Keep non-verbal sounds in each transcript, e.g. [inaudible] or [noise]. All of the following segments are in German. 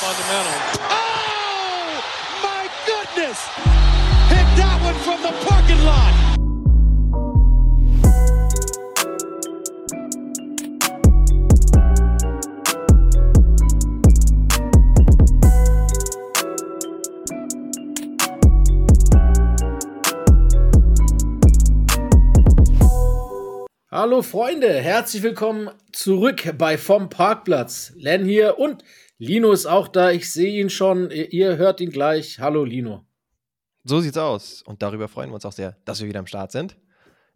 fundamental. Oh, my goodness! Hit that one from the parking lot. Hallo Freunde, herzlich willkommen zurück bei Vom Parkplatz. Len hier und Lino ist auch da. Ich sehe ihn schon. Ihr hört ihn gleich. Hallo Lino. So sieht's aus. Und darüber freuen wir uns auch sehr, dass wir wieder am Start sind.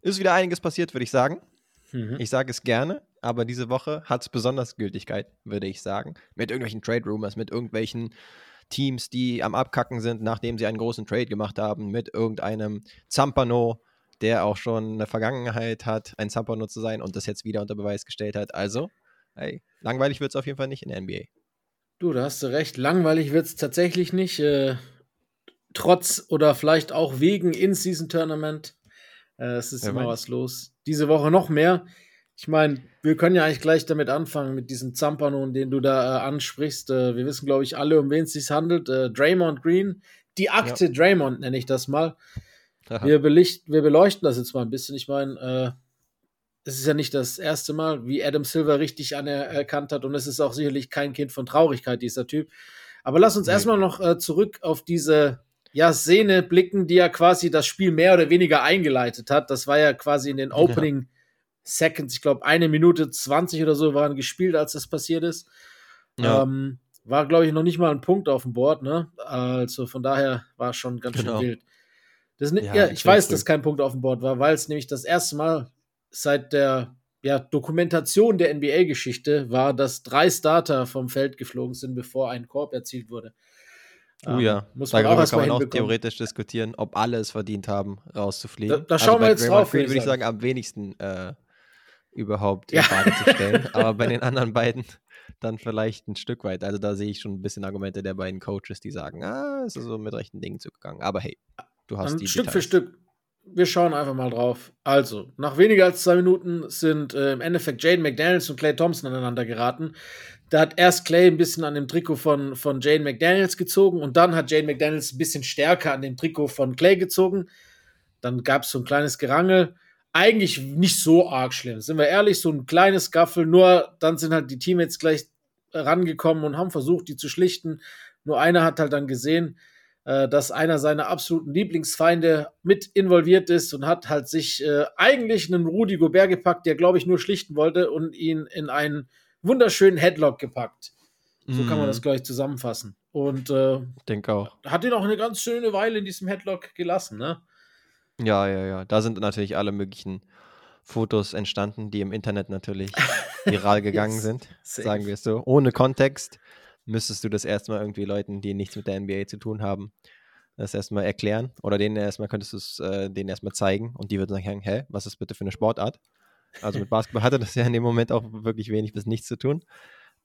Ist wieder einiges passiert, würde ich sagen. Mhm. Ich sage es gerne, aber diese Woche hat es besonders Gültigkeit, würde ich sagen. Mit irgendwelchen Trade Rumors, mit irgendwelchen Teams, die am Abkacken sind, nachdem sie einen großen Trade gemacht haben, mit irgendeinem Zampano, der auch schon eine Vergangenheit hat, ein Zampano zu sein und das jetzt wieder unter Beweis gestellt hat. Also, hey, langweilig wird es auf jeden Fall nicht in der NBA. Du, da hast du recht. Langweilig wird es tatsächlich nicht. Äh, trotz oder vielleicht auch wegen In-Season-Tournament. Äh, es ist ja, immer mein. was los. Diese Woche noch mehr. Ich meine, wir können ja eigentlich gleich damit anfangen, mit diesem Zampano, den du da äh, ansprichst. Äh, wir wissen, glaube ich, alle, um wen es sich handelt. Äh, Draymond Green, die Akte ja. Draymond nenne ich das mal. Wir, belicht, wir beleuchten das jetzt mal ein bisschen. Ich meine, äh, es ist ja nicht das erste Mal, wie Adam Silver richtig anerkannt hat und es ist auch sicherlich kein Kind von Traurigkeit, dieser Typ. Aber lass uns nee. erstmal noch äh, zurück auf diese ja, Szene blicken, die ja quasi das Spiel mehr oder weniger eingeleitet hat. Das war ja quasi in den Opening ja. Seconds, ich glaube, eine Minute 20 oder so waren gespielt, als das passiert ist. Ja. Ähm, war, glaube ich, noch nicht mal ein Punkt auf dem Board, ne? Also von daher war es schon ganz genau. schön wild. Das, ja, ja, ich weiß, dass kein Punkt auf dem Board war, weil es nämlich das erste Mal seit der ja, Dokumentation der NBA-Geschichte war, dass drei Starter vom Feld geflogen sind, bevor ein Korb erzielt wurde. Oh ja, ähm, muss man Darüber auch kann man auch theoretisch diskutieren, ob alle es verdient haben, rauszufliegen. Da, da schauen also wir jetzt Draymond drauf. Green würde ich sagen, am wenigsten äh, überhaupt ja. in Frage zu stellen. [laughs] Aber bei den anderen beiden dann vielleicht ein Stück weit. Also da sehe ich schon ein bisschen Argumente der beiden Coaches, die sagen, ah, es ist so mit rechten Dingen zugegangen. Aber hey, du hast dann die Stück Details. für Stück wir schauen einfach mal drauf. Also, nach weniger als zwei Minuten sind äh, im Endeffekt Jane McDaniels und Clay Thompson aneinander geraten. Da hat erst Clay ein bisschen an dem Trikot von, von Jane McDaniels gezogen und dann hat Jane McDaniels ein bisschen stärker an dem Trikot von Clay gezogen. Dann gab es so ein kleines Gerangel. Eigentlich nicht so arg schlimm, sind wir ehrlich, so ein kleines Gaffel, nur dann sind halt die Teammates gleich rangekommen und haben versucht, die zu schlichten. Nur einer hat halt dann gesehen, äh, dass einer seiner absoluten Lieblingsfeinde mit involviert ist und hat halt sich äh, eigentlich einen Rudi Gobert gepackt, der, glaube ich, nur schlichten wollte und ihn in einen wunderschönen Headlock gepackt. So mm. kann man das, mhm. glaube ich, zusammenfassen. Und äh, denke auch. Hat ihn auch eine ganz schöne Weile in diesem Headlock gelassen, ne? Ja, ja, ja. Da sind natürlich alle möglichen Fotos entstanden, die im Internet natürlich [laughs] viral gegangen sind, sagen wir es so. Ohne Kontext müsstest du das erstmal irgendwie Leuten, die nichts mit der NBA zu tun haben, das erstmal erklären oder denen erstmal könntest du es äh, denen erstmal zeigen und die würden sagen, hä, was ist bitte für eine Sportart? Also mit Basketball hatte das ja in dem Moment auch wirklich wenig bis nichts zu tun.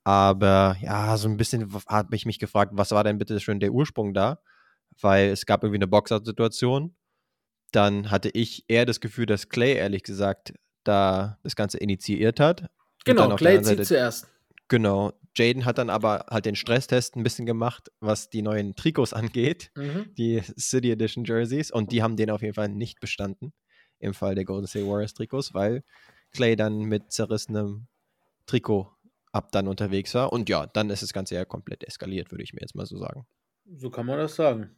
Aber ja, so ein bisschen habe ich mich gefragt, was war denn bitte schön der Ursprung da? Weil es gab irgendwie eine Boxer-Situation. Dann hatte ich eher das Gefühl, dass Clay, ehrlich gesagt, da das Ganze initiiert hat. Genau, Clay zieht zuerst. Genau. Jaden hat dann aber halt den Stresstest ein bisschen gemacht, was die neuen Trikots angeht, mhm. die City Edition Jerseys, und die haben den auf jeden Fall nicht bestanden im Fall der Golden State Warriors Trikots, weil Clay dann mit zerrissenem Trikot ab dann unterwegs war. Und ja, dann ist das Ganze ja komplett eskaliert, würde ich mir jetzt mal so sagen. So kann man das sagen.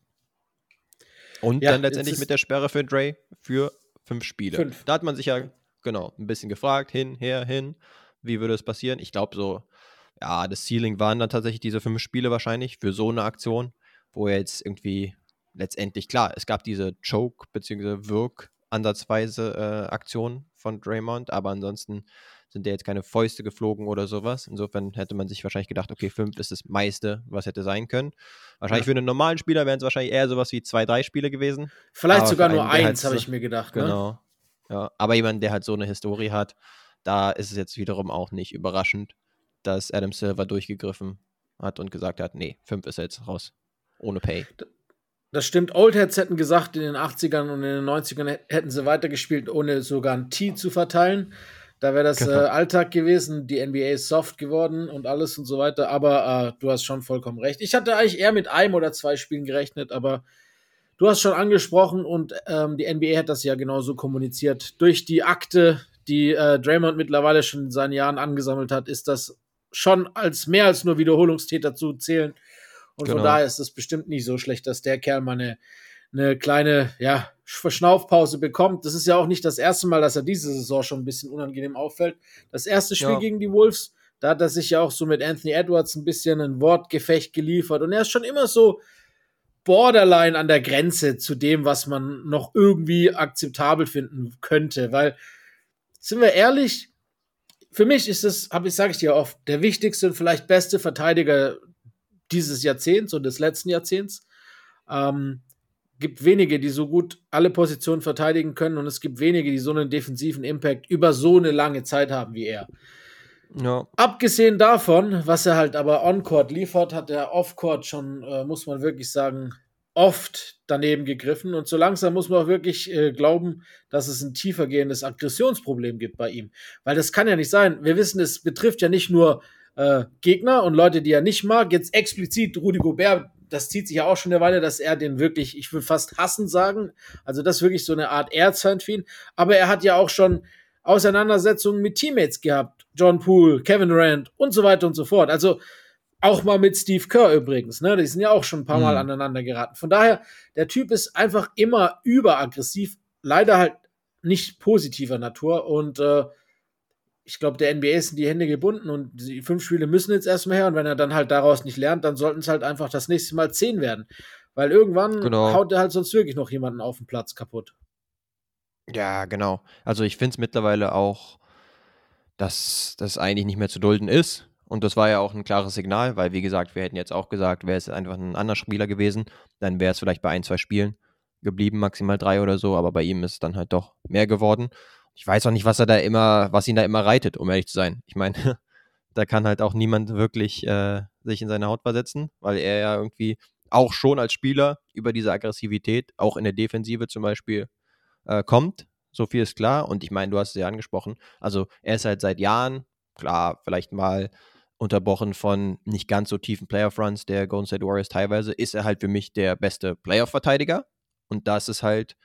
Und ja, dann letztendlich mit der Sperre für Dre für fünf Spiele. Fünf. Da hat man sich ja, genau, ein bisschen gefragt, hin, her, hin, wie würde es passieren? Ich glaube, so ja, das Ceiling waren dann tatsächlich diese fünf Spiele wahrscheinlich für so eine Aktion, wo er jetzt irgendwie letztendlich, klar, es gab diese Choke- bzw. Wirk-ansatzweise äh, Aktion von Draymond, aber ansonsten sind ja jetzt keine Fäuste geflogen oder sowas. Insofern hätte man sich wahrscheinlich gedacht, okay, fünf ist das meiste, was hätte sein können. Wahrscheinlich ja. für einen normalen Spieler wären es wahrscheinlich eher sowas wie zwei, drei Spiele gewesen. Vielleicht aber sogar nur eins, halt habe ich mir gedacht. Ne? Genau. Ja, aber jemand, der halt so eine Historie hat, da ist es jetzt wiederum auch nicht überraschend, dass Adam Silver durchgegriffen hat und gesagt hat, nee, 5 ist jetzt raus. Ohne Pay. Das stimmt. Oldheads hätten gesagt, in den 80ern und in den 90ern hätten sie weitergespielt, ohne sogar ein T zu verteilen. Da wäre das genau. äh, Alltag gewesen. Die NBA ist soft geworden und alles und so weiter. Aber äh, du hast schon vollkommen recht. Ich hatte eigentlich eher mit einem oder zwei Spielen gerechnet, aber du hast schon angesprochen und ähm, die NBA hat das ja genauso kommuniziert. Durch die Akte, die äh, Draymond mittlerweile schon in seinen Jahren angesammelt hat, ist das schon als mehr als nur Wiederholungstäter zu zählen. Und genau. von daher ist es bestimmt nicht so schlecht, dass der Kerl mal eine, eine kleine, ja, Verschnaufpause bekommt. Das ist ja auch nicht das erste Mal, dass er diese Saison schon ein bisschen unangenehm auffällt. Das erste Spiel ja. gegen die Wolves, da hat er sich ja auch so mit Anthony Edwards ein bisschen ein Wortgefecht geliefert. Und er ist schon immer so borderline an der Grenze zu dem, was man noch irgendwie akzeptabel finden könnte. Weil, sind wir ehrlich, für mich ist es, habe ich, sage ich dir oft, der wichtigste und vielleicht beste Verteidiger dieses Jahrzehnts und des letzten Jahrzehnts. Ähm, gibt wenige, die so gut alle Positionen verteidigen können und es gibt wenige, die so einen defensiven Impact über so eine lange Zeit haben wie er. Ja. Abgesehen davon, was er halt aber on-court liefert, hat er off-court schon, äh, muss man wirklich sagen, oft daneben gegriffen. Und so langsam muss man auch wirklich äh, glauben, dass es ein tiefergehendes Aggressionsproblem gibt bei ihm. Weil das kann ja nicht sein. Wir wissen, es betrifft ja nicht nur äh, Gegner und Leute, die er nicht mag. Jetzt explizit Rudi Gobert, das zieht sich ja auch schon eine Weile, dass er den wirklich, ich will fast hassen sagen. Also das ist wirklich so eine Art ihn. Aber er hat ja auch schon Auseinandersetzungen mit Teammates gehabt. John Poole, Kevin Durant und so weiter und so fort. Also auch mal mit Steve Kerr übrigens, ne? Die sind ja auch schon ein paar Mal mhm. aneinander geraten. Von daher, der Typ ist einfach immer überaggressiv, leider halt nicht positiver Natur und äh, ich glaube, der NBA sind die Hände gebunden und die fünf Spiele müssen jetzt erstmal her und wenn er dann halt daraus nicht lernt, dann sollten es halt einfach das nächste Mal zehn werden. Weil irgendwann genau. haut er halt sonst wirklich noch jemanden auf den Platz kaputt. Ja, genau. Also ich finde es mittlerweile auch, dass das eigentlich nicht mehr zu dulden ist. Und das war ja auch ein klares Signal, weil wie gesagt, wir hätten jetzt auch gesagt, wäre es einfach ein anderer Spieler gewesen, dann wäre es vielleicht bei ein, zwei Spielen geblieben, maximal drei oder so, aber bei ihm ist es dann halt doch mehr geworden. Ich weiß auch nicht, was er da immer, was ihn da immer reitet, um ehrlich zu sein. Ich meine, [laughs] da kann halt auch niemand wirklich äh, sich in seine Haut versetzen, weil er ja irgendwie auch schon als Spieler über diese Aggressivität, auch in der Defensive zum Beispiel, äh, kommt. So viel ist klar. Und ich meine, du hast es ja angesprochen. Also er ist halt seit Jahren, klar, vielleicht mal unterbrochen von nicht ganz so tiefen Playoff-Runs der Golden State Warriors teilweise, ist er halt für mich der beste Playoff-Verteidiger. Und das ist halt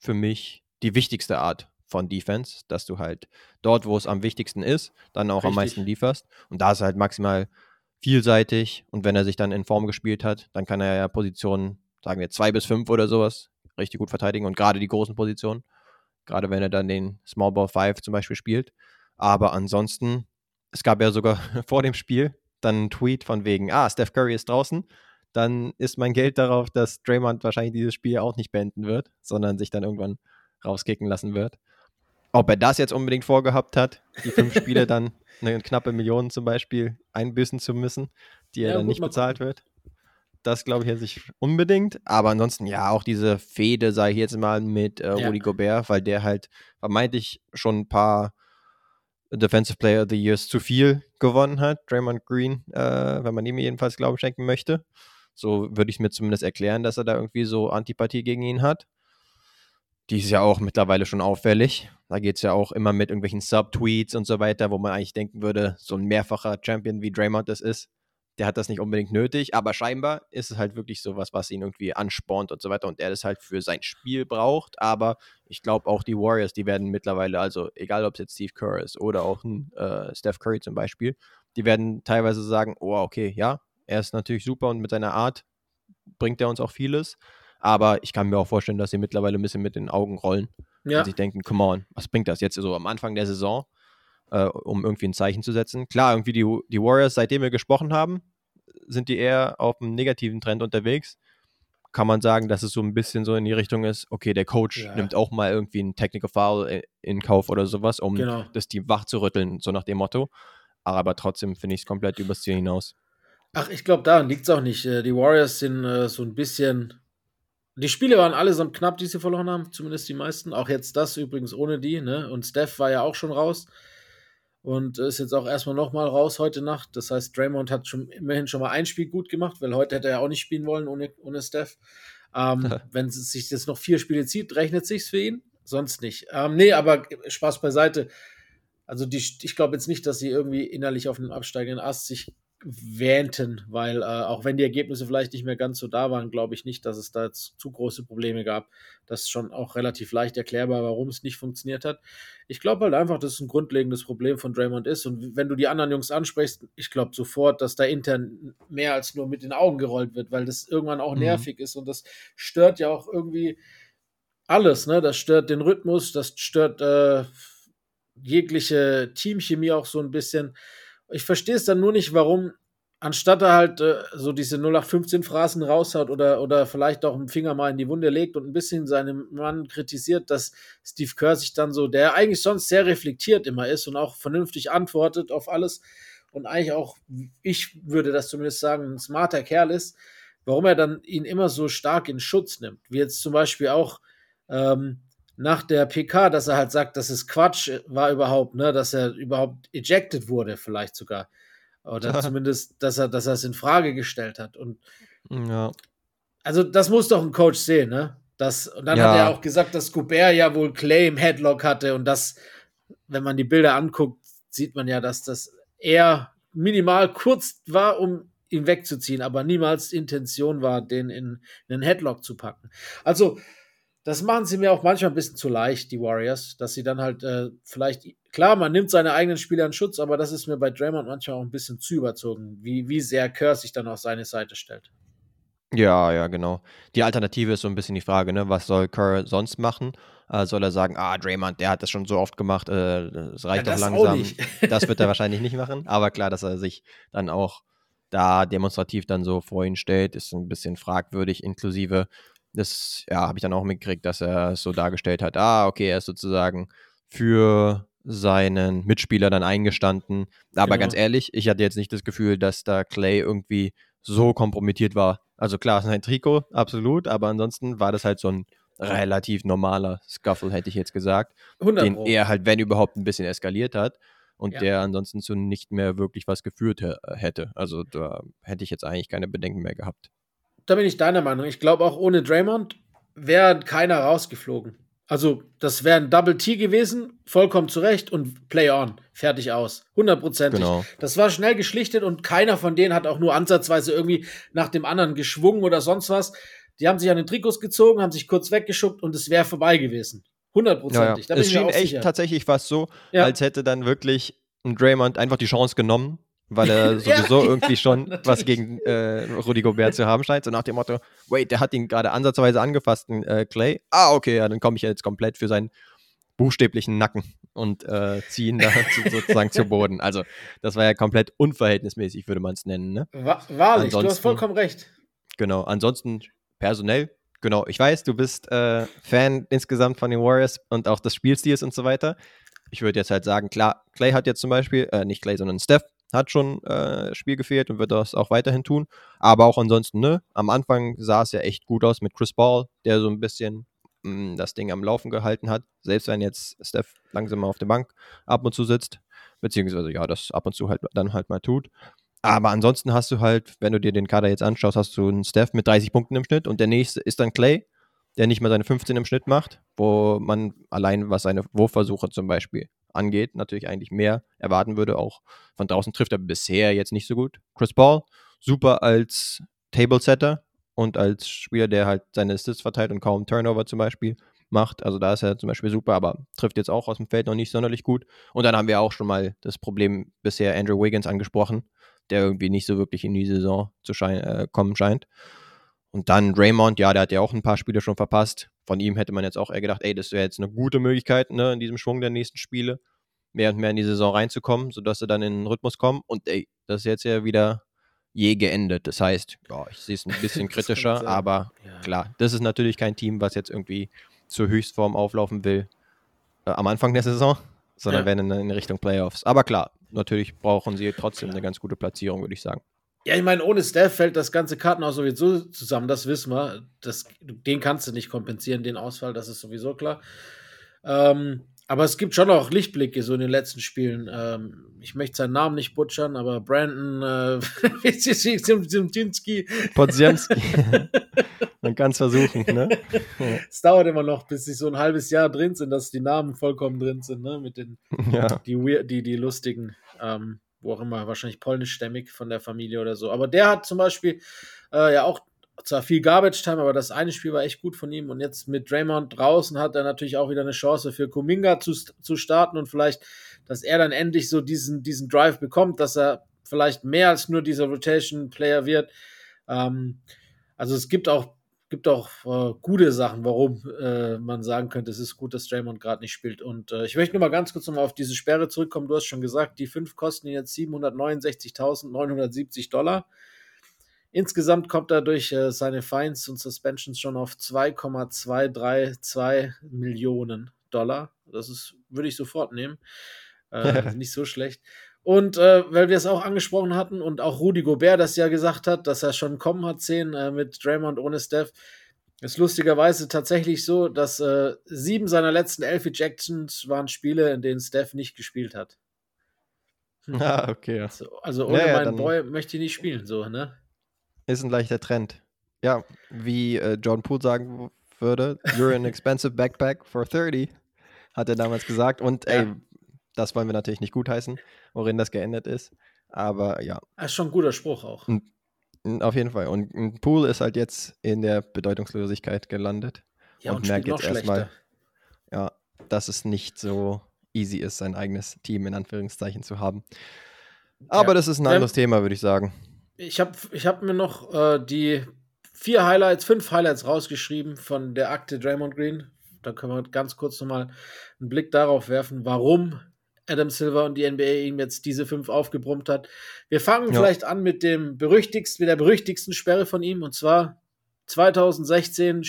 für mich die wichtigste Art von Defense, dass du halt dort, wo es am wichtigsten ist, dann auch Richtig. am meisten lieferst. Und da ist er halt maximal vielseitig. Und wenn er sich dann in Form gespielt hat, dann kann er ja Positionen, sagen wir zwei bis fünf oder sowas, richtig gut verteidigen. Und gerade die großen Positionen, gerade wenn er dann den Small Ball 5 zum Beispiel spielt. Aber ansonsten, es gab ja sogar [laughs] vor dem Spiel dann einen Tweet von wegen, ah, Steph Curry ist draußen. Dann ist mein Geld darauf, dass Draymond wahrscheinlich dieses Spiel auch nicht beenden wird, sondern sich dann irgendwann rauskicken lassen wird. Ob er das jetzt unbedingt vorgehabt hat, die fünf Spiele [laughs] dann eine knappe Million zum Beispiel einbüßen zu müssen, die er ja, dann nicht bezahlt wird. Das glaube ich jetzt nicht unbedingt. Aber ansonsten, ja, auch diese Fehde, sage ich jetzt mal, mit äh, ja. Rudy Gobert, weil der halt vermeintlich schon ein paar Defensive Player of the Years zu viel gewonnen hat. Draymond Green, äh, wenn man ihm jedenfalls Glauben schenken möchte. So würde ich es mir zumindest erklären, dass er da irgendwie so Antipathie gegen ihn hat. Die ist ja auch mittlerweile schon auffällig. Da geht es ja auch immer mit irgendwelchen Subtweets und so weiter, wo man eigentlich denken würde, so ein mehrfacher Champion wie Draymond das ist, der hat das nicht unbedingt nötig, aber scheinbar ist es halt wirklich sowas, was ihn irgendwie anspornt und so weiter und er das halt für sein Spiel braucht. Aber ich glaube auch die Warriors, die werden mittlerweile, also egal ob es jetzt Steve Kerr ist oder auch ein äh, Steph Curry zum Beispiel, die werden teilweise sagen, oh, okay, ja, er ist natürlich super und mit seiner Art bringt er uns auch vieles. Aber ich kann mir auch vorstellen, dass sie mittlerweile ein bisschen mit den Augen rollen ja. und sich denken, come on, was bringt das jetzt so am Anfang der Saison, äh, um irgendwie ein Zeichen zu setzen? Klar, irgendwie die, die Warriors, seitdem wir gesprochen haben, sind die eher auf einem negativen Trend unterwegs. Kann man sagen, dass es so ein bisschen so in die Richtung ist, okay, der Coach ja. nimmt auch mal irgendwie einen Technical Foul in Kauf oder sowas, um genau. das Team wach zu rütteln, so nach dem Motto. Aber trotzdem finde ich es komplett übers Ziel hinaus. Ach, ich glaube, daran liegt es auch nicht. Äh, die Warriors sind äh, so ein bisschen die Spiele waren allesamt knapp, die sie verloren haben, zumindest die meisten. Auch jetzt das übrigens ohne die, ne? Und Steph war ja auch schon raus und ist jetzt auch erstmal nochmal raus heute Nacht. Das heißt, Draymond hat schon immerhin schon mal ein Spiel gut gemacht, weil heute hätte er ja auch nicht spielen wollen ohne, ohne Steph. Ähm, [laughs] wenn es sich jetzt noch vier Spiele zieht, rechnet sich's für ihn, sonst nicht. Ähm, nee, aber Spaß beiseite. Also die, ich glaube jetzt nicht, dass sie irgendwie innerlich auf einem absteigenden Ast sich wähnten, weil äh, auch wenn die Ergebnisse vielleicht nicht mehr ganz so da waren, glaube ich nicht, dass es da jetzt zu große Probleme gab. Das ist schon auch relativ leicht erklärbar, warum es nicht funktioniert hat. Ich glaube halt einfach, dass es ein grundlegendes Problem von Draymond ist. Und wenn du die anderen Jungs ansprichst, ich glaube sofort, dass da intern mehr als nur mit den Augen gerollt wird, weil das irgendwann auch mhm. nervig ist und das stört ja auch irgendwie alles. Ne? Das stört den Rhythmus, das stört äh, jegliche Teamchemie auch so ein bisschen. Ich verstehe es dann nur nicht, warum, anstatt er halt äh, so diese 0815 Phrasen raushaut oder, oder vielleicht auch einen Finger mal in die Wunde legt und ein bisschen seinen Mann kritisiert, dass Steve Kerr sich dann so, der eigentlich sonst sehr reflektiert immer ist und auch vernünftig antwortet auf alles und eigentlich auch, ich würde das zumindest sagen, ein smarter Kerl ist, warum er dann ihn immer so stark in Schutz nimmt. Wie jetzt zum Beispiel auch ähm, nach der PK, dass er halt sagt, dass es Quatsch war überhaupt, ne, dass er überhaupt ejected wurde, vielleicht sogar. Oder ja. [laughs] zumindest, dass er, dass er es in Frage gestellt hat. Und ja. also das muss doch ein Coach sehen, ne? Das, und dann ja. hat er auch gesagt, dass Gobert ja wohl Clay im Headlock hatte und das, wenn man die Bilder anguckt, sieht man ja, dass das eher minimal kurz war, um ihn wegzuziehen, aber niemals Intention war, den in, in einen Headlock zu packen. Also, das machen sie mir auch manchmal ein bisschen zu leicht, die Warriors, dass sie dann halt äh, vielleicht, klar, man nimmt seine eigenen Spieler in Schutz, aber das ist mir bei Draymond manchmal auch ein bisschen zu überzogen, wie, wie sehr Kerr sich dann auf seine Seite stellt. Ja, ja, genau. Die Alternative ist so ein bisschen die Frage, ne? was soll Kerr sonst machen? Äh, soll er sagen, ah, Draymond, der hat das schon so oft gemacht, äh, es reicht ja, doch langsam. [laughs] das wird er wahrscheinlich nicht machen, aber klar, dass er sich dann auch da demonstrativ dann so vor ihn stellt, ist ein bisschen fragwürdig, inklusive das ja, habe ich dann auch mitgekriegt, dass er es so dargestellt hat, ah, okay, er ist sozusagen für seinen Mitspieler dann eingestanden. Aber genau. ganz ehrlich, ich hatte jetzt nicht das Gefühl, dass da Clay irgendwie so kompromittiert war. Also klar, sein Trikot, absolut, aber ansonsten war das halt so ein relativ normaler Scuffle, hätte ich jetzt gesagt, den er halt, wenn überhaupt, ein bisschen eskaliert hat und ja. der ansonsten zu nicht mehr wirklich was geführt hätte. Also da hätte ich jetzt eigentlich keine Bedenken mehr gehabt da bin ich deiner Meinung. Ich glaube, auch ohne Draymond wäre keiner rausgeflogen. Also, das wäre ein Double T gewesen, vollkommen zurecht und Play on, fertig aus. Hundertprozentig. Genau. Das war schnell geschlichtet und keiner von denen hat auch nur ansatzweise irgendwie nach dem anderen geschwungen oder sonst was. Die haben sich an den Trikots gezogen, haben sich kurz weggeschuckt und es wäre vorbei gewesen. Hundertprozentig. Ja, ja. Es schien echt sicher. tatsächlich fast so, ja. als hätte dann wirklich ein Draymond einfach die Chance genommen weil er [laughs] sowieso ja, irgendwie schon [laughs] natürlich. was gegen äh, Rudy Gobert zu haben scheint. So nach dem Motto, wait, der hat ihn gerade ansatzweise angefasst, äh, Clay. Ah, okay, ja, dann komme ich jetzt komplett für seinen buchstäblichen Nacken und äh, ziehe ihn da [laughs] zu, sozusagen zu Boden. Also, das war ja komplett unverhältnismäßig, würde man es nennen. Ne? wahrlich, du hast vollkommen recht. Genau, ansonsten personell, genau, ich weiß, du bist äh, Fan insgesamt von den Warriors und auch des Spielstils und so weiter. Ich würde jetzt halt sagen, klar, Clay hat jetzt zum Beispiel, äh, nicht Clay, sondern Steph hat schon äh, Spiel gefehlt und wird das auch weiterhin tun. Aber auch ansonsten, ne? Am Anfang sah es ja echt gut aus mit Chris Paul, der so ein bisschen mh, mm, das Ding am Laufen gehalten hat. Selbst wenn jetzt Steph langsam mal auf der Bank ab und zu sitzt, beziehungsweise ja, das ab und zu halt dann halt mal tut. Aber ansonsten hast du halt, wenn du dir den Kader jetzt anschaust, hast du einen Steph mit 30 Punkten im Schnitt und der nächste ist dann Clay, der nicht mal seine 15 im Schnitt macht, wo man allein was seine Wurfversuche zum Beispiel angeht, natürlich eigentlich mehr erwarten würde. Auch von draußen trifft er bisher jetzt nicht so gut. Chris Paul, super als Table-Setter und als Spieler, der halt seine Assists verteilt und kaum Turnover zum Beispiel macht. Also da ist er zum Beispiel super, aber trifft jetzt auch aus dem Feld noch nicht sonderlich gut. Und dann haben wir auch schon mal das Problem bisher Andrew Wiggins angesprochen, der irgendwie nicht so wirklich in die Saison zu schein äh, kommen scheint. Und dann Raymond, ja, der hat ja auch ein paar Spiele schon verpasst. Von ihm hätte man jetzt auch eher gedacht, ey, das wäre jetzt eine gute Möglichkeit, ne, in diesem Schwung der nächsten Spiele mehr und mehr in die Saison reinzukommen, sodass sie dann in den Rhythmus kommen. Und ey, das ist jetzt ja wieder je geendet. Das heißt, ja, ich sehe es ein bisschen [laughs] kritischer, aber ja. klar, das ist natürlich kein Team, was jetzt irgendwie zur Höchstform auflaufen will äh, am Anfang der Saison, sondern ja. wenn in, in Richtung Playoffs. Aber klar, natürlich brauchen sie trotzdem eine ganz gute Platzierung, würde ich sagen. Ja, ich meine, ohne Steph fällt das ganze Kartenhaus sowieso zusammen, das wissen wir. Das, den kannst du nicht kompensieren, den Ausfall, das ist sowieso klar. Ähm, aber es gibt schon auch Lichtblicke so in den letzten Spielen. Ähm, ich möchte seinen Namen nicht butchern, aber Brandon äh, [laughs] Podziemski. [laughs] Man kann es versuchen, ne? [laughs] es dauert immer noch, bis sie so ein halbes Jahr drin sind, dass die Namen vollkommen drin sind, ne? Mit den ja. die, die, die lustigen, ähm, wo auch immer, wahrscheinlich polnischstämmig von der Familie oder so. Aber der hat zum Beispiel äh, ja auch zwar viel Garbage Time, aber das eine Spiel war echt gut von ihm. Und jetzt mit Draymond draußen hat er natürlich auch wieder eine Chance für Kuminga zu, zu starten und vielleicht, dass er dann endlich so diesen, diesen Drive bekommt, dass er vielleicht mehr als nur dieser Rotation Player wird. Ähm, also es gibt auch gibt auch äh, gute Sachen, warum äh, man sagen könnte, es ist gut, dass Draymond gerade nicht spielt. Und äh, ich möchte nur mal ganz kurz nochmal auf diese Sperre zurückkommen. Du hast schon gesagt, die fünf kosten jetzt 769.970 Dollar. Insgesamt kommt er durch äh, seine Fines und Suspensions schon auf 2,232 Millionen Dollar. Das ist, würde ich sofort nehmen. Äh, [laughs] nicht so schlecht. Und äh, weil wir es auch angesprochen hatten und auch Rudi Gobert das ja gesagt hat, dass er schon kommen hat sehen äh, mit Draymond ohne Steph, ist lustigerweise tatsächlich so, dass äh, sieben seiner letzten elf Ejections waren Spiele, in denen Steph nicht gespielt hat. [laughs] Hm. Ah, okay. Ja. Also, also ohne naja, meinen Boy möchte ich nicht spielen, so, ne? Ist ein leichter Trend. Ja, wie äh, John Poole sagen würde, you're an [laughs] expensive backpack for 30, hat er damals gesagt. Und ey, ja. Das wollen wir natürlich nicht gutheißen, worin das geändert ist. Aber ja. Das ist schon ein guter Spruch auch. Auf jeden Fall. Und ein Pool ist halt jetzt in der Bedeutungslosigkeit gelandet. Ja, und, und merkt jetzt erstmal, ja, dass es nicht so easy ist, sein eigenes Team in Anführungszeichen zu haben. Aber ja. das ist ein anderes ähm, Thema, würde ich sagen. Ich habe ich hab mir noch äh, die vier Highlights, fünf Highlights rausgeschrieben von der Akte Draymond Green. Da können wir ganz kurz nochmal einen Blick darauf werfen, warum Adam Silver und die NBA ihm jetzt diese fünf aufgebrummt hat. Wir fangen ja. vielleicht an mit dem berüchtigsten, mit der berüchtigsten Sperre von ihm und zwar 2016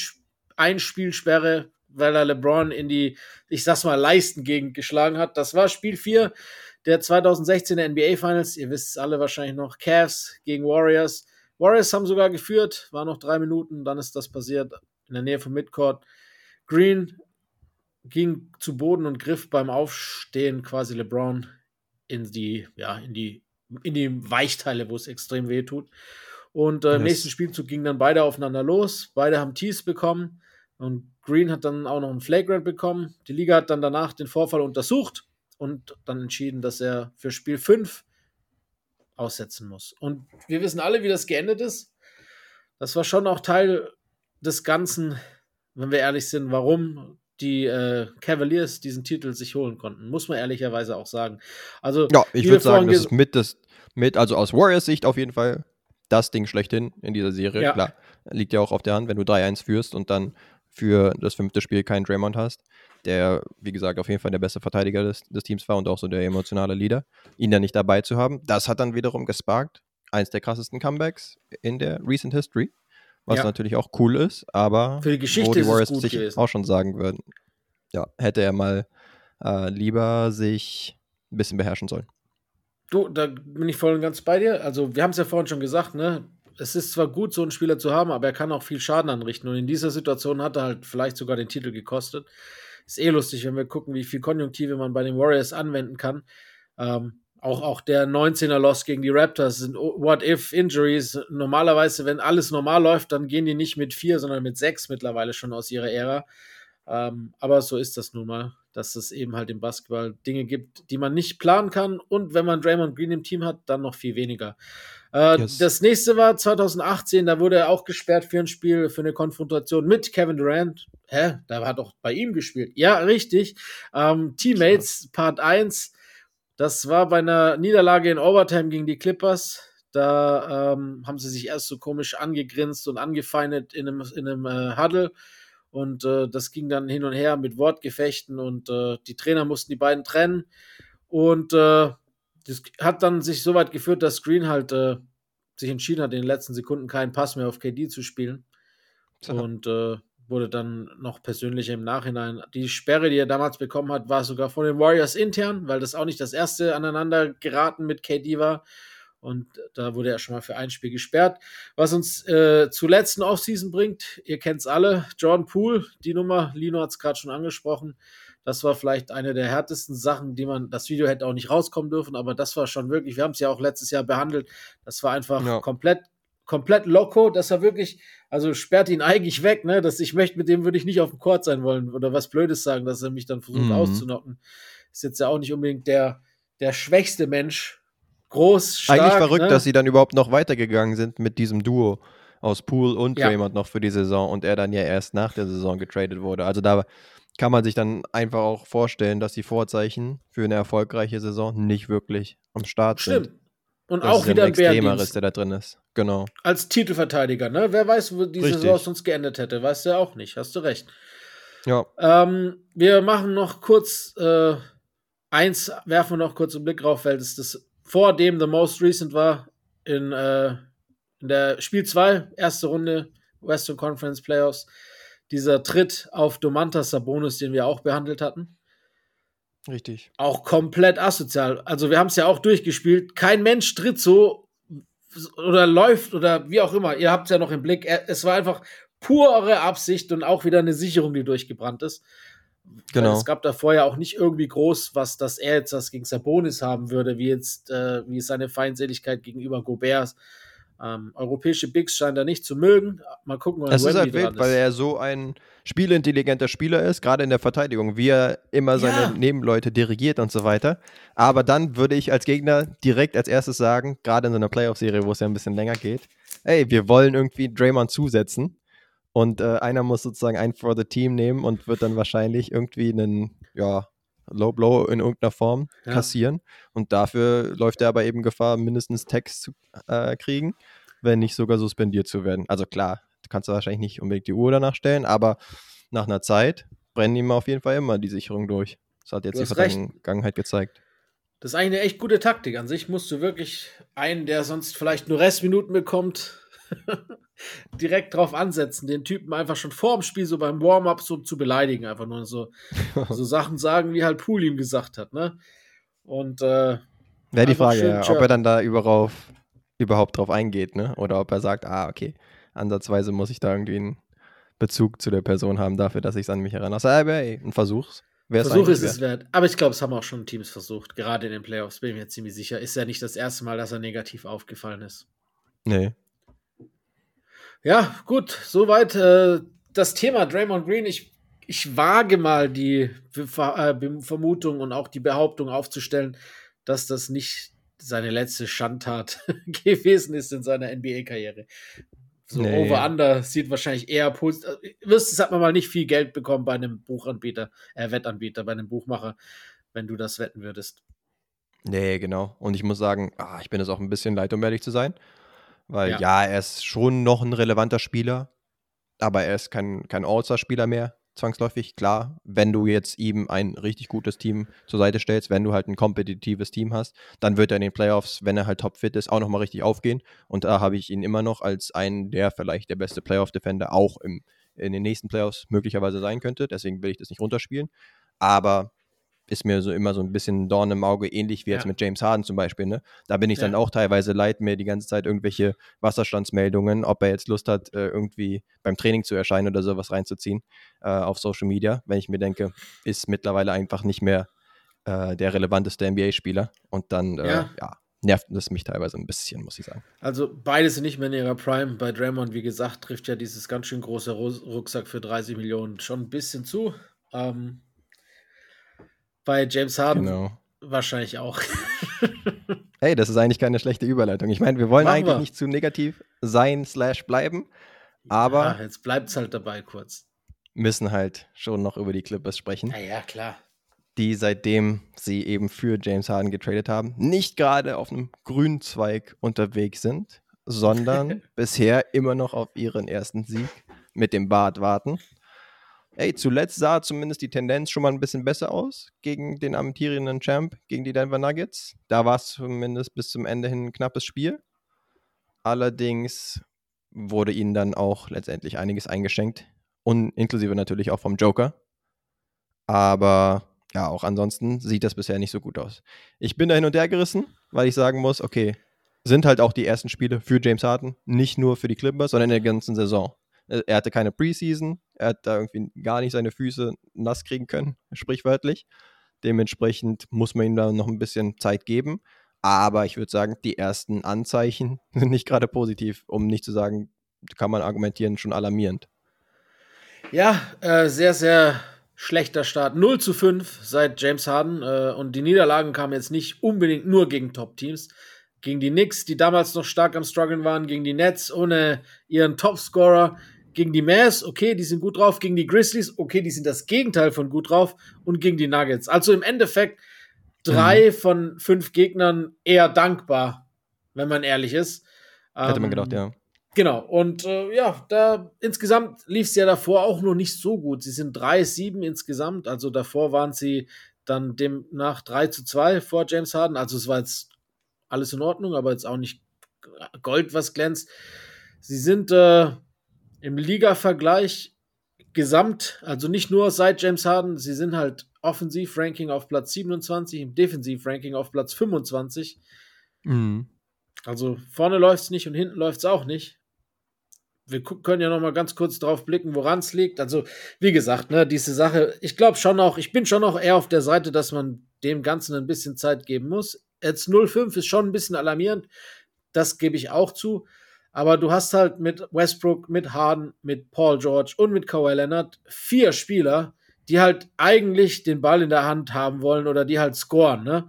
Einspielsperre, weil er LeBron in die, ich sag's mal, Leistengegend geschlagen hat. Das war Spiel 4 der 2016er NBA Finals. Ihr wisst es alle wahrscheinlich noch. Cavs gegen Warriors. Warriors haben sogar geführt, war noch drei Minuten, dann ist das passiert in der Nähe vom Midcourt. Green ging zu Boden und griff beim Aufstehen quasi LeBron in die, ja, in die, in die Weichteile, wo es extrem weh tut. Und äh, im nächsten Spielzug gingen dann beide aufeinander los. Beide haben Tees bekommen und Green hat dann auch noch einen Flagrant bekommen. Die Liga hat dann danach den Vorfall untersucht und dann entschieden, dass er für Spiel 5 aussetzen muss. Und wir wissen alle, wie das geendet ist. Das war schon auch Teil des Ganzen, wenn wir ehrlich sind, warum die äh, Cavaliers diesen Titel sich holen konnten, muss man ehrlicherweise auch sagen. Also, ja, ich würde sagen, das ist mit, das, mit, also aus Warriors Sicht auf jeden Fall das Ding schlechthin in dieser Serie. Ja. Klar, liegt ja auch auf der Hand, wenn du 3-1 führst und dann für das fünfte Spiel keinen Draymond hast, der, wie gesagt, auf jeden Fall der beste Verteidiger des, des Teams war und auch so der emotionale Leader, ihn dann nicht dabei zu haben, das hat dann wiederum gesparkt. Eins der krassesten Comebacks in der Recent History was ja. natürlich auch cool ist, aber für die Geschichte wo die Warriors sich gewesen. auch schon sagen würden, ja, hätte er mal äh, lieber sich ein bisschen beherrschen sollen. Du, da bin ich voll und ganz bei dir. Also, wir haben es ja vorhin schon gesagt, ne? Es ist zwar gut, so einen Spieler zu haben, aber er kann auch viel Schaden anrichten. Und in dieser Situation hat er halt vielleicht sogar den Titel gekostet. Ist eh lustig, wenn wir gucken, wie viel Konjunktive man bei den Warriors anwenden kann. Ähm, auch, auch der 19er Loss gegen die Raptors sind What-If-Injuries. Normalerweise, wenn alles normal läuft, dann gehen die nicht mit vier, sondern mit sechs mittlerweile schon aus ihrer Ära. Ähm, aber so ist das nun mal, dass es eben halt im Basketball Dinge gibt, die man nicht planen kann. Und wenn man Draymond Green im Team hat, dann noch viel weniger. Äh, yes. Das nächste war 2018, da wurde er auch gesperrt für ein Spiel, für eine Konfrontation mit Kevin Durant. Hä? Da hat doch bei ihm gespielt. Ja, richtig. Ähm, Teammates, Part 1 das war bei einer Niederlage in Overtime gegen die Clippers. Da ähm, haben sie sich erst so komisch angegrinst und angefeindet in einem, in einem äh, Huddle. Und äh, das ging dann hin und her mit Wortgefechten und äh, die Trainer mussten die beiden trennen. Und äh, das hat dann sich so weit geführt, dass Green halt äh, sich entschieden hat, in den letzten Sekunden keinen Pass mehr auf KD zu spielen. Und äh, wurde dann noch persönlicher im Nachhinein. Die Sperre, die er damals bekommen hat, war sogar von den Warriors intern, weil das auch nicht das erste aneinander geraten mit KD war. Und da wurde er schon mal für ein Spiel gesperrt. Was uns äh, zur letzten Offseason bringt, ihr kennt es alle, Jordan Poole, die Nummer, Lino hat es gerade schon angesprochen. Das war vielleicht eine der härtesten Sachen, die man, das Video hätte auch nicht rauskommen dürfen, aber das war schon wirklich, wir haben es ja auch letztes Jahr behandelt, das war einfach ja. komplett komplett loco, dass er wirklich, also sperrt ihn eigentlich weg, ne? Dass ich möchte, mit dem würde ich nicht auf dem Court sein wollen oder was Blödes sagen, dass er mich dann versucht mhm. auszunocken. Ist jetzt ja auch nicht unbedingt der, der schwächste Mensch. Groß, stark. Eigentlich verrückt, ne? dass sie dann überhaupt noch weitergegangen sind mit diesem Duo aus Pool und ja. Draymond noch für die Saison und er dann ja erst nach der Saison getradet wurde. Also da kann man sich dann einfach auch vorstellen, dass die Vorzeichen für eine erfolgreiche Saison nicht wirklich am Start Stimmt. sind. Und das auch wieder ein Extremeres, der da drin ist. Genau. Als Titelverteidiger, ne? Wer weiß, wo diese Richtig. Saison sonst geendet hätte. Weißt du ja auch nicht. Hast du recht. Ja. Ähm, wir machen noch kurz äh, eins, werfen wir noch kurz einen Blick drauf, weil das, das vor dem The Most Recent war in, äh, in der Spiel 2, erste Runde Western Conference Playoffs. Dieser Tritt auf Domantas Sabonis, den wir auch behandelt hatten. Richtig. Auch komplett asozial. Also wir haben es ja auch durchgespielt. Kein Mensch tritt so oder läuft oder wie auch immer. Ihr habt es ja noch im Blick. Es war einfach pure Absicht und auch wieder eine Sicherung, die durchgebrannt ist. Genau. Weil es gab da vorher auch nicht irgendwie groß, was, dass er jetzt das gegen Sabonis haben würde, wie jetzt, äh, wie seine Feindseligkeit gegenüber Gobert ähm, europäische Bigs scheint er nicht zu mögen. Mal gucken, was Es ist halt wild, weil er so ein spielintelligenter Spieler ist, gerade in der Verteidigung, wie er immer seine ja. Nebenleute dirigiert und so weiter. Aber dann würde ich als Gegner direkt als erstes sagen, gerade in so einer Playoff-Serie, wo es ja ein bisschen länger geht, ey, wir wollen irgendwie Draymond zusetzen. Und äh, einer muss sozusagen ein for the Team nehmen und wird dann wahrscheinlich irgendwie einen, ja, Low Blow in irgendeiner Form ja. kassieren. Und dafür läuft er aber eben Gefahr, mindestens Text zu äh, kriegen, wenn nicht sogar suspendiert zu werden. Also klar, du kannst wahrscheinlich nicht unbedingt die Uhr danach stellen, aber nach einer Zeit brennen ihm auf jeden Fall immer die Sicherung durch. Das hat jetzt die Vergangenheit gezeigt. Das ist eigentlich eine echt gute Taktik. An sich musst du wirklich einen, der sonst vielleicht nur Restminuten bekommt, [laughs] direkt drauf ansetzen, den Typen einfach schon vor dem Spiel so beim Warm-up so zu beleidigen, einfach nur so, [laughs] so Sachen sagen, wie halt Pool ihm gesagt hat, ne? Und äh, Wäre die Frage, ja, ob er dann da überauf, überhaupt drauf eingeht, ne? Oder ob er sagt, ah, okay, ansatzweise muss ich da irgendwie einen Bezug zu der Person haben dafür, dass ich es an mich erinnere. Aber ey, ein Versuch. Versuch ist es wert. Aber ich glaube, es haben auch schon Teams versucht, gerade in den Playoffs, bin ich mir ziemlich sicher. Ist ja nicht das erste Mal, dass er negativ aufgefallen ist. Nee. Ja, gut, soweit äh, das Thema Draymond Green. Ich, ich wage mal die Ver äh, Vermutung und auch die Behauptung aufzustellen, dass das nicht seine letzte Schandtat [laughs] gewesen ist in seiner NBA-Karriere. So nee. Over-Under sieht wahrscheinlich eher positiv. Wirst, hat man mal nicht viel Geld bekommen bei einem Buchanbieter, äh, Wettanbieter, bei einem Buchmacher, wenn du das wetten würdest. Nee, genau. Und ich muss sagen, ah, ich bin es auch ein bisschen leid, um ehrlich zu sein. Weil ja. ja, er ist schon noch ein relevanter Spieler, aber er ist kein, kein All-Star-Spieler mehr, zwangsläufig. Klar, wenn du jetzt ihm ein richtig gutes Team zur Seite stellst, wenn du halt ein kompetitives Team hast, dann wird er in den Playoffs, wenn er halt topfit ist, auch nochmal richtig aufgehen. Und da habe ich ihn immer noch als einen, der vielleicht der beste Playoff-Defender auch im, in den nächsten Playoffs möglicherweise sein könnte. Deswegen will ich das nicht runterspielen. Aber ist mir so immer so ein bisschen Dorn im Auge, ähnlich wie jetzt ja. mit James Harden zum Beispiel. Ne? Da bin ich ja. dann auch teilweise leid, mir die ganze Zeit irgendwelche Wasserstandsmeldungen, ob er jetzt Lust hat, äh, irgendwie beim Training zu erscheinen oder sowas reinzuziehen äh, auf Social Media, wenn ich mir denke, ist mittlerweile einfach nicht mehr äh, der relevanteste NBA-Spieler. Und dann, äh, ja. ja. nervt das mich teilweise ein bisschen, muss ich sagen. Also beide sind nicht mehr in ihrer Prime. Bei Draymond, wie gesagt, trifft ja dieses ganz schön große Rucksack für 30 Millionen schon ein bisschen zu. Ähm, bei James Harden genau. wahrscheinlich auch. [laughs] hey, das ist eigentlich keine schlechte Überleitung. Ich meine, wir wollen Machen eigentlich wir. nicht zu negativ sein slash bleiben, aber ja, jetzt bleibt es halt dabei kurz. Müssen halt schon noch über die Clippers sprechen. Ja, ja, klar. Die seitdem sie eben für James Harden getradet haben, nicht gerade auf einem grünen Zweig unterwegs sind, sondern [laughs] bisher immer noch auf ihren ersten Sieg mit dem Bart warten ey, zuletzt sah zumindest die Tendenz schon mal ein bisschen besser aus gegen den amtierenden Champ, gegen die Denver Nuggets. Da war es zumindest bis zum Ende hin ein knappes Spiel. Allerdings wurde ihnen dann auch letztendlich einiges eingeschenkt. Und inklusive natürlich auch vom Joker. Aber ja, auch ansonsten sieht das bisher nicht so gut aus. Ich bin da hin und her gerissen, weil ich sagen muss, okay, sind halt auch die ersten Spiele für James Harden, nicht nur für die Clippers, sondern in der ganzen Saison. Äh, er hatte keine Preseason, er hat da irgendwie gar nicht seine Füße nass kriegen können, sprichwörtlich. Dementsprechend muss man ihm da noch ein bisschen Zeit geben. Aber ich würde sagen, die ersten Anzeichen [laughs] sind nicht gerade positiv, um nicht zu sagen, kann man argumentieren, schon alarmierend. Ja, äh, sehr, sehr schlechter Start. 0 zu 5 seit James Harden. Äh, und die Niederlagen kamen jetzt nicht unbedingt nur gegen Top-Teams. Gegen die Knicks, die damals noch stark am Struggeln waren, gegen die Nets ohne ihren Topscorer, gegen die Mavs, okay, die sind gut drauf, gegen die Grizzlies, okay, die sind das Gegenteil von gut drauf und gegen die Nuggets. Also im Endeffekt drei mhm. von fünf Gegnern eher dankbar, wenn man ehrlich ist. Hätte man gedacht, ähm, ja. Genau, und äh, ja, da insgesamt lief es ja davor auch noch nicht so gut. Sie sind 3-7 insgesamt, also davor waren sie dann demnach 3 zu 2 vor James Harden. Also es war jetzt alles in Ordnung, aber jetzt auch nicht Gold, was glänzt. Sie sind äh, im Liga-Vergleich gesamt, also nicht nur seit James Harden, sie sind halt Offensiv-Ranking auf Platz 27, im Defensiv-Ranking auf Platz 25. Mhm. Also vorne läuft es nicht und hinten läuft es auch nicht wir können ja noch mal ganz kurz drauf blicken, woran es liegt. Also, wie gesagt, ne, diese Sache, ich glaube schon auch, ich bin schon auch eher auf der Seite, dass man dem Ganzen ein bisschen Zeit geben muss. Jetzt 0-5 ist schon ein bisschen alarmierend, das gebe ich auch zu. Aber du hast halt mit Westbrook, mit Harden, mit Paul George und mit Kawhi Leonard vier Spieler, die halt eigentlich den Ball in der Hand haben wollen oder die halt scoren, ne?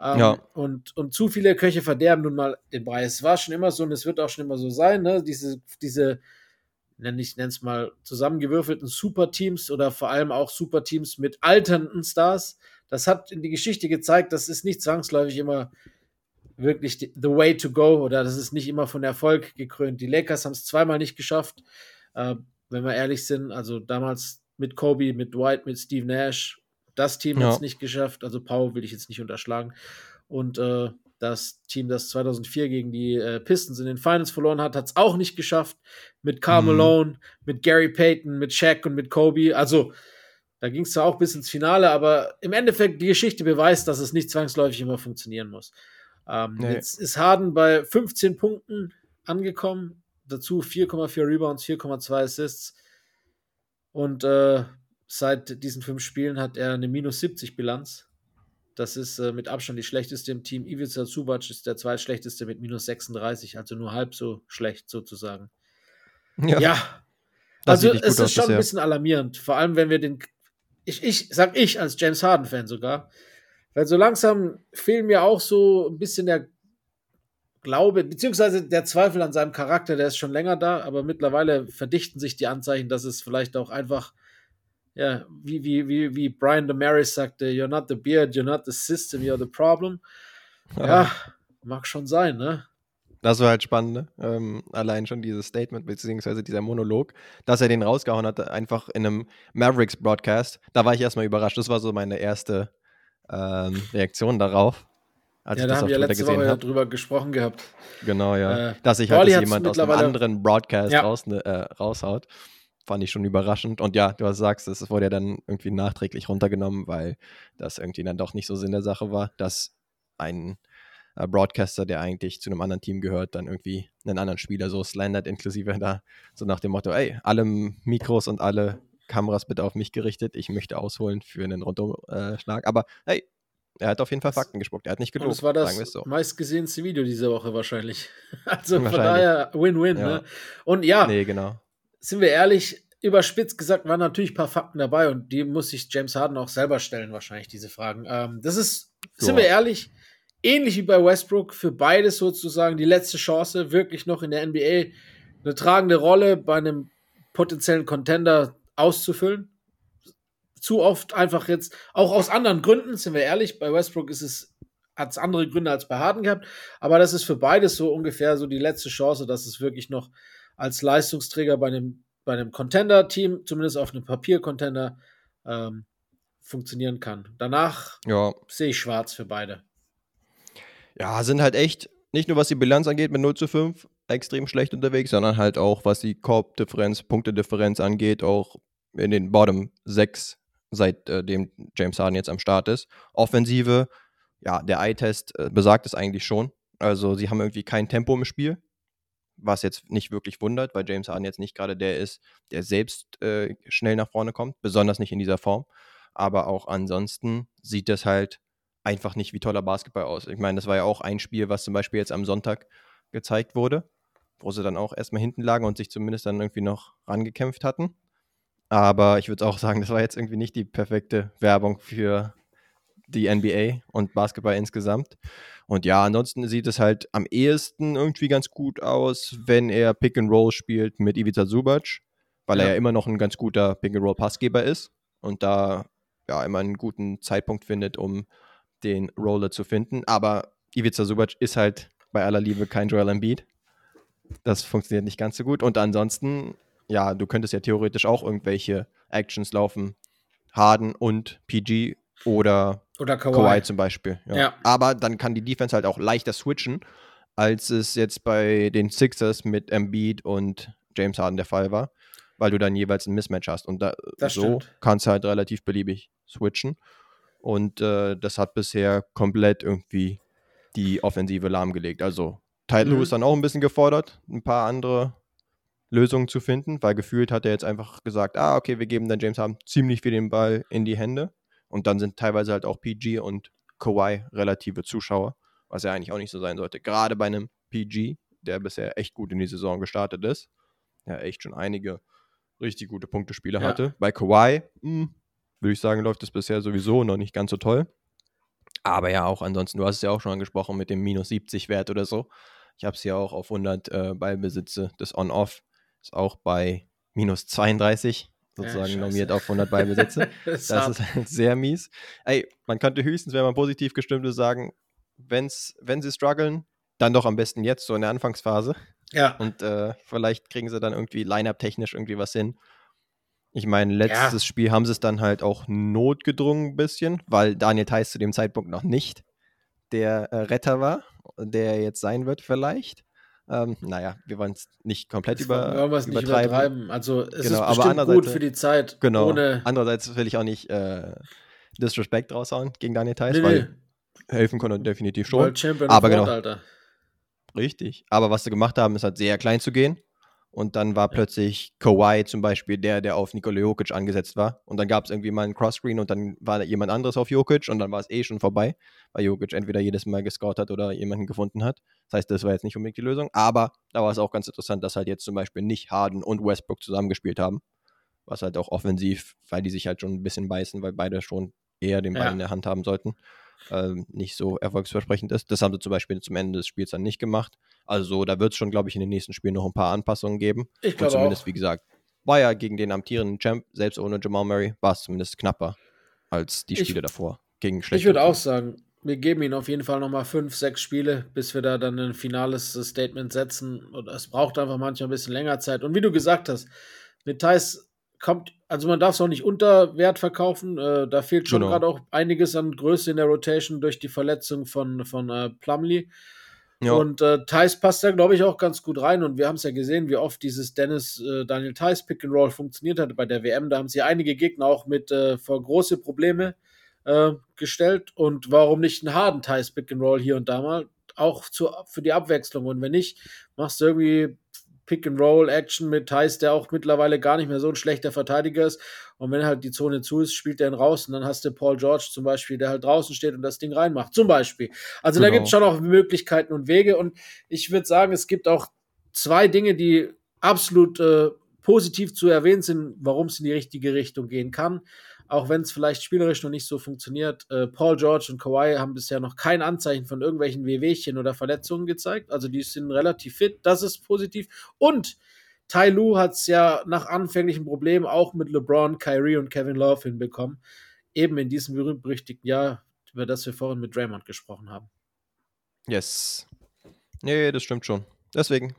Ähm, ja. und, und zu viele Köche verderben nun mal den Brei. Es war schon immer so und es wird auch schon immer so sein, ne? Diese, diese ich nenne es mal, zusammengewürfelten Superteams oder vor allem auch Superteams mit alternden Stars. Das hat in die Geschichte gezeigt, das ist nicht zwangsläufig immer wirklich the way to go oder das ist nicht immer von Erfolg gekrönt. Die Lakers haben es zweimal nicht geschafft, äh, wenn wir ehrlich sind. Also damals mit Kobe, mit Dwight, mit Steve Nash das Team ja. hat es nicht geschafft, also Pau will ich jetzt nicht unterschlagen. Und äh, das Team, das 2004 gegen die äh, Pistons in den Finals verloren hat, hat es auch nicht geschafft. Mit Carl mhm. Malone, mit Gary Payton, mit Shaq und mit Kobe. Also, da ging es zwar auch bis ins Finale, aber im Endeffekt, die Geschichte beweist, dass es nicht zwangsläufig immer funktionieren muss. Ähm, nee. Jetzt ist Harden bei 15 Punkten angekommen. Dazu 4,4 Rebounds, 4,2 Assists. Und äh, Seit diesen fünf Spielen hat er eine minus 70 Bilanz. Das ist äh, mit Abstand die schlechteste im Team. Ivica Zubac ist der zweitschlechteste mit minus 36, also nur halb so schlecht sozusagen. Ja. ja. Also es ist schon ein bisschen alarmierend, vor allem wenn wir den ich, ich sag ich als James Harden Fan sogar, weil so langsam fehlt mir auch so ein bisschen der Glaube, beziehungsweise der Zweifel an seinem Charakter, der ist schon länger da, aber mittlerweile verdichten sich die Anzeichen, dass es vielleicht auch einfach ja, wie, wie, wie, wie Brian Damaris sagte, you're not the beard, you're not the system, you're the problem. Ja, ja mag schon sein, ne? Das war halt spannend, ne? ähm, allein schon dieses Statement, beziehungsweise dieser Monolog, dass er den rausgehauen hat, einfach in einem Mavericks-Broadcast. Da war ich erstmal überrascht. Das war so meine erste ähm, Reaktion darauf. Als ja, da haben wir letzte Woche ja drüber gesprochen gehabt. Genau, ja. Äh, dass sich halt jemand aus einem anderen Broadcast ja. raus, äh, raushaut fand ich schon überraschend. Und ja, du sagst, es wurde ja dann irgendwie nachträglich runtergenommen, weil das irgendwie dann doch nicht so Sinn der Sache war, dass ein äh, Broadcaster, der eigentlich zu einem anderen Team gehört, dann irgendwie einen anderen Spieler so slandert, inklusive da so nach dem Motto, ey, alle Mikros und alle Kameras bitte auf mich gerichtet, ich möchte ausholen für einen Rundumschlag. Aber hey, er hat auf jeden Fall Fakten gespuckt. Er hat nicht gelogen. Das war das so. meistgesehenste Video diese Woche wahrscheinlich. [laughs] Also wahrscheinlich. von daher Win-Win. Ja. Ne? Und ja, nee, genau sind wir ehrlich, überspitzt gesagt, waren natürlich ein paar Fakten dabei und die muss sich James Harden auch selber stellen, wahrscheinlich, diese Fragen. Ähm, das ist, so. sind wir ehrlich, ähnlich wie bei Westbrook, für beides sozusagen die letzte Chance, wirklich noch in der NBA eine tragende Rolle bei einem potenziellen Contender auszufüllen. Zu oft einfach jetzt, auch aus anderen Gründen, sind wir ehrlich, bei Westbrook ist es, hat es andere Gründe als bei Harden gehabt, aber das ist für beides so ungefähr so die letzte Chance, dass es wirklich noch als Leistungsträger bei einem, bei einem Contender-Team, zumindest auf einem Papier-Contender, ähm, funktionieren kann. Danach ja. sehe ich schwarz für beide. Ja, sind halt echt, nicht nur was die Bilanz angeht mit 0 zu 5, extrem schlecht unterwegs, sondern halt auch, was die Korb-Differenz, Punktedifferenz angeht, auch in den Bottom 6, seitdem äh, James Harden jetzt am Start ist. Offensive, ja, der Eye-Test äh, besagt es eigentlich schon. Also sie haben irgendwie kein Tempo im Spiel was jetzt nicht wirklich wundert, weil James Harden jetzt nicht gerade der ist, der selbst äh, schnell nach vorne kommt, besonders nicht in dieser Form. Aber auch ansonsten sieht das halt einfach nicht wie toller Basketball aus. Ich meine, das war ja auch ein Spiel, was zum Beispiel jetzt am Sonntag gezeigt wurde, wo sie dann auch erstmal hinten lagen und sich zumindest dann irgendwie noch rangekämpft hatten. Aber ich würde auch sagen, das war jetzt irgendwie nicht die perfekte Werbung für die NBA und Basketball insgesamt. Und ja, ansonsten sieht es halt am ehesten irgendwie ganz gut aus, wenn er Pick and Roll spielt mit Ivica Subac, weil ja. er ja immer noch ein ganz guter Pick and Roll Passgeber ist und da ja immer einen guten Zeitpunkt findet, um den Roller zu finden. Aber Ivica Subac ist halt bei aller Liebe kein Joel Embiid. Das funktioniert nicht ganz so gut. Und ansonsten, ja, du könntest ja theoretisch auch irgendwelche Actions laufen. Harden und PG oder, oder Kawhi. Kawhi zum Beispiel. Ja. ja. Aber dann kann die Defense halt auch leichter switchen, als es jetzt bei den Sixers mit Embiid und James Harden der Fall war, weil du dann jeweils ein Mismatch hast. Und da, so stimmt. kannst du halt relativ beliebig switchen. Und äh, das hat bisher komplett irgendwie die Offensive lahmgelegt. Also Title mhm. ist dann auch ein bisschen gefordert, ein paar andere Lösungen zu finden, weil gefühlt hat er jetzt einfach gesagt, ah, okay, wir geben dann James Harden ziemlich viel den Ball in die Hände. Und dann sind teilweise halt auch PG und Kawhi relative Zuschauer, was ja eigentlich auch nicht so sein sollte. Gerade bei einem PG, der bisher echt gut in die Saison gestartet ist, ja echt schon einige richtig gute Punktespiele ja. hatte. Bei Kawhi, hm, würde ich sagen, läuft es bisher sowieso noch nicht ganz so toll. Aber ja, auch ansonsten, du hast es ja auch schon angesprochen mit dem minus 70 Wert oder so. Ich habe es ja auch auf 100 äh, Ballbesitze. Das On-Off ist auch bei minus 32 sozusagen ja, normiert auf 100 Ballbesitze. [laughs] das ist halt sehr mies. Ey, man könnte höchstens, wenn man positiv gestimmt ist, sagen, wenn's, wenn sie strugglen, dann doch am besten jetzt, so in der Anfangsphase. Ja. Und äh, vielleicht kriegen sie dann irgendwie Line-Up-technisch irgendwie was hin. Ich meine, letztes ja. Spiel haben sie es dann halt auch notgedrungen ein bisschen, weil Daniel Theiss zu dem Zeitpunkt noch nicht der äh, Retter war, der jetzt sein wird vielleicht. Ähm, naja, wir wollen es nicht komplett über, übertreiben. Nicht übertreiben. Also es genau, ist bestimmt gut für die Zeit. Genau. Andererseits will ich auch nicht äh, Disrespect raushauen gegen Daniel Theiss, nee, weil nee. helfen konnte definitiv schon. World aber genau. Alter. Richtig. Aber was sie gemacht haben, ist halt sehr klein zu gehen und dann war ja. plötzlich Kawhi zum Beispiel der, der auf Nikola Jokic angesetzt war. Und dann gab es irgendwie mal einen Crosscreen und dann war jemand anderes auf Jokic und dann war es eh schon vorbei, weil Jokic entweder jedes Mal gescored hat oder jemanden gefunden hat. Das heißt, das war jetzt nicht unbedingt die Lösung. Aber da war es auch ganz interessant, dass halt jetzt zum Beispiel nicht Harden und Westbrook zusammengespielt haben. Was halt auch offensiv, weil die sich halt schon ein bisschen beißen, weil beide schon eher den Ball ja. in der Hand haben sollten äh, nicht so erfolgsversprechend ist. Das haben sie zum Beispiel zum Ende des Spiels dann nicht gemacht. Also da wird es schon, glaube ich, in den nächsten Spielen noch ein paar Anpassungen geben. Ich glaube zumindest, auch. wie gesagt, war ja gegen den amtierenden Champ, selbst ohne Jamal Murray, war es zumindest knapper als die Spiele ich, davor. Gegen ich würde auch sagen, wir geben ihnen auf jeden Fall nochmal fünf, sechs Spiele, bis wir da dann ein finales Statement setzen. Und es braucht einfach manchmal ein bisschen länger Zeit. Und wie du gesagt hast, mit Thais kommt, also man darf es auch nicht unter Wert verkaufen. Äh, da fehlt schon gerade genau. auch einiges an Größe in der Rotation durch die Verletzung von, von äh, Plumlee. Ja. Und äh, Thais passt da, glaube ich, auch ganz gut rein. Und wir haben es ja gesehen, wie oft dieses Dennis äh, Daniel Thais Pick and Roll funktioniert hatte bei der WM. Da haben sie einige Gegner auch mit äh, vor große Probleme äh, gestellt. Und warum nicht ein harten Thais Pick and Roll hier und da mal? Auch zu, für die Abwechslung. Und wenn nicht, machst du irgendwie Pick-and-Roll-Action mit Thais, der auch mittlerweile gar nicht mehr so ein schlechter Verteidiger ist. Und wenn halt die Zone zu ist, spielt er ihn raus und dann hast du Paul George zum Beispiel, der halt draußen steht und das Ding reinmacht. Zum Beispiel. Also genau. da gibt es schon auch Möglichkeiten und Wege. Und ich würde sagen, es gibt auch zwei Dinge, die absolut äh, positiv zu erwähnen sind, warum es in die richtige Richtung gehen kann auch wenn es vielleicht spielerisch noch nicht so funktioniert. Äh, Paul George und Kawhi haben bisher noch kein Anzeichen von irgendwelchen Wehwehchen oder Verletzungen gezeigt. Also die sind relativ fit, das ist positiv. Und Tai Lu hat es ja nach anfänglichen Problemen auch mit LeBron, Kyrie und Kevin Love hinbekommen. Eben in diesem berühmt-berüchtigten Jahr, über das wir vorhin mit Draymond gesprochen haben. Yes. Nee, das stimmt schon. Deswegen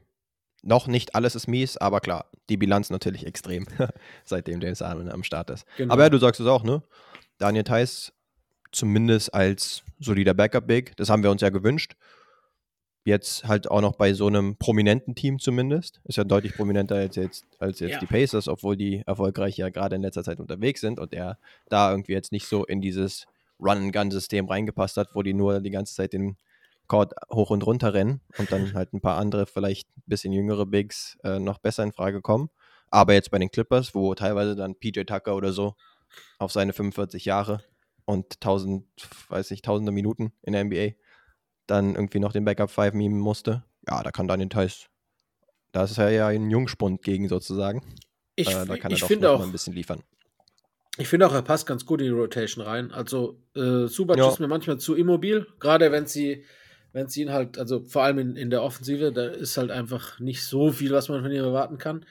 noch nicht alles ist mies, aber klar, die Bilanz natürlich extrem, [laughs] seitdem James Harden am Start ist. Genau. Aber ja, du sagst es auch, ne? Daniel Theiss zumindest als solider Backup-Big, das haben wir uns ja gewünscht. Jetzt halt auch noch bei so einem prominenten Team zumindest. Ist ja deutlich prominenter als jetzt, als jetzt ja. die Pacers, obwohl die erfolgreich ja gerade in letzter Zeit unterwegs sind und er da irgendwie jetzt nicht so in dieses Run-and-Gun-System reingepasst hat, wo die nur die ganze Zeit den Court hoch und runter rennen und dann halt ein paar andere, vielleicht ein bisschen jüngere Bigs äh, noch besser in Frage kommen. Aber jetzt bei den Clippers, wo teilweise dann PJ Tucker oder so auf seine 45 Jahre und tausend, weiß ich, tausende Minuten in der NBA dann irgendwie noch den Backup 5 mimen musste, ja, da kann Daniel Theiss, da ist er ja ein Jungspund gegen sozusagen. Ich, äh, da kann er doch auch, mal ein bisschen liefern. Ich finde auch, er passt ganz gut in die Rotation rein. Also, äh, Subac ja. ist mir manchmal zu immobil, gerade wenn sie, wenn sie ihn halt, also vor allem in, in der Offensive, da ist halt einfach nicht so viel, was man von ihm erwarten kann.